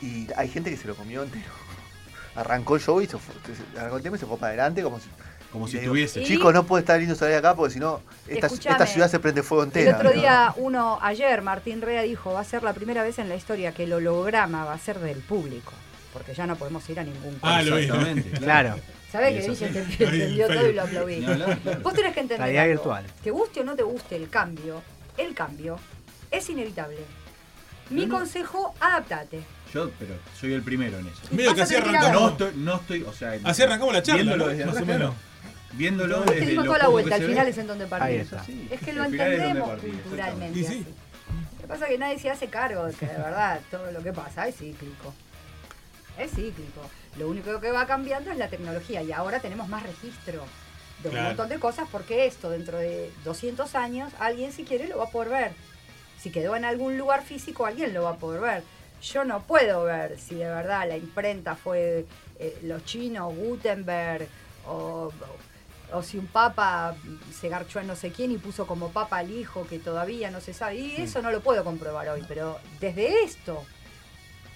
Y hay gente que se lo comió entero. Arrancó el show y se fue, se- arrancó el tema y se fue para adelante como si. Como y si le digo, tuviese. Y- Chicos, no puede estar lindo salir acá porque si no, esta, ciudad se prende fuego El entera. otro ¿no? día, uno, ayer, Martín Rea dijo, va a ser la primera vez en la historia que el holograma va a ser del público. Porque ya no podemos ir a ningún Ah, lo. Exactamente. Claro. ¿Sabés que Villa así. entendió, todo y lo aplaudí? Vos tenés que entender algo. virtual. Te guste o no te guste el cambio, el cambio es inevitable. Mi consejo, adaptate. Yo, pero soy el primero en eso. Medio que así arrancamos. No estoy, no estoy, o sea, Así arrancamos la charla, Viéndolo ¿no? desde Más o menos. Viéndolo desde toda la vuelta, al final ve. es en donde Ahí partimos. está. Es que lo es entendemos culturalmente. Y sí. así. Lo que pasa es que nadie se hace cargo de que de verdad todo lo que pasa es cíclico. Es cíclico. Lo único que va cambiando es la tecnología y ahora tenemos más registro de un Claro. montón de cosas porque esto dentro de 200 años alguien si quiere lo va a poder ver. Si quedó en algún lugar físico alguien lo va a poder ver. Yo no puedo ver si de verdad la imprenta fue eh, los chinos, Gutenberg o, o si un papa se garchó en no sé quién y puso como papa al hijo que todavía no se sabe. Y eso no lo puedo comprobar hoy, pero desde esto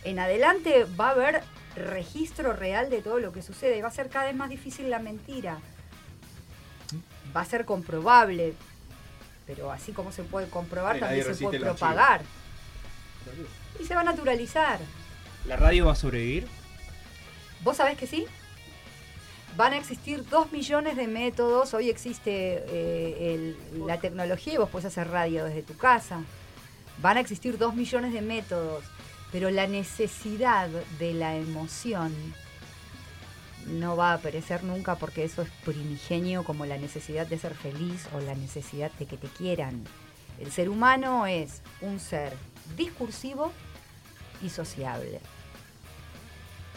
en adelante va a haber registro real de todo lo que sucede. Va a ser cada vez más difícil la mentira. Va a ser comprobable. Pero así como se puede comprobar, también se puede propagar. Y se va a naturalizar. ¿La radio va a sobrevivir? ¿Vos sabés que sí? Van a existir dos millones de métodos. Hoy existe eh, la tecnología y vos podés hacer radio desde tu casa. Van a existir dos millones de métodos. Pero la necesidad de la emoción no va a aparecer nunca porque eso es primigenio como la necesidad de ser feliz o la necesidad de que te quieran. El ser humano es un ser discursivo y sociable.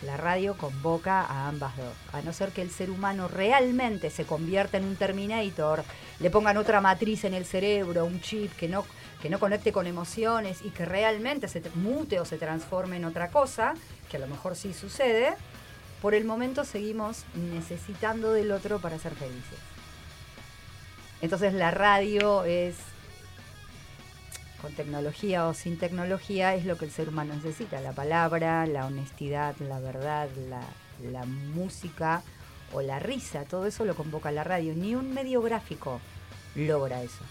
La radio convoca a ambas dos. A no ser que el ser humano realmente se convierta en un Terminator, le pongan otra matriz en el cerebro, un chip que no, que no conecte con emociones y que realmente se mute o se transforme en otra cosa, que a lo mejor sí sucede, por el momento seguimos necesitando del otro para ser felices. Entonces la radio es, con tecnología o sin tecnología, es lo que el ser humano necesita. La palabra, la honestidad, la verdad, la, la música o la risa, todo eso lo convoca la radio. Ni un medio gráfico logra eso.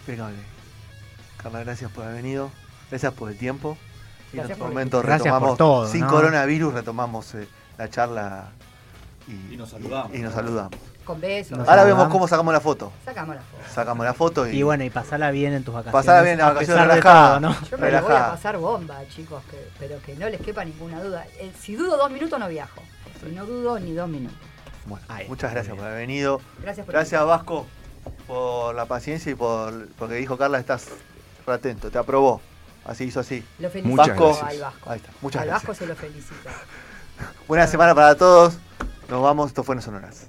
Impecable. Carla, gracias por haber venido. Gracias por el tiempo. Y en Gracias otro por- momento Gracias por retomamos, todo, sin ¿no? coronavirus, retomamos eh, la charla y, Y nos saludamos. y nos saludamos. Con besos. Nos Ahora vemos cómo sacamos la foto. Sacamos la foto. Sacamos la foto y, Y bueno, y pasala bien en tus vacaciones. Pasala bien en las vacaciones, relajada. todo, ¿no? Yo me lo voy a Relajada. pasar bomba, chicos, que- pero que no les quepa ninguna duda. Eh, si dudo dos minutos no viajo. Y no dudo ni dos minutos. Bueno, Ahí muchas gracias bien. por haber venido. Gracias por Gracias Vasco por la paciencia y por porque dijo Carla estás re atento, te aprobó. Así hizo así. Lo felicito Muchas Vasco, gracias. al Vasco. Ahí está, muchas al gracias. Vasco se lo felicito. Buena semana para todos. Nos vamos, esto fue No Sonoras.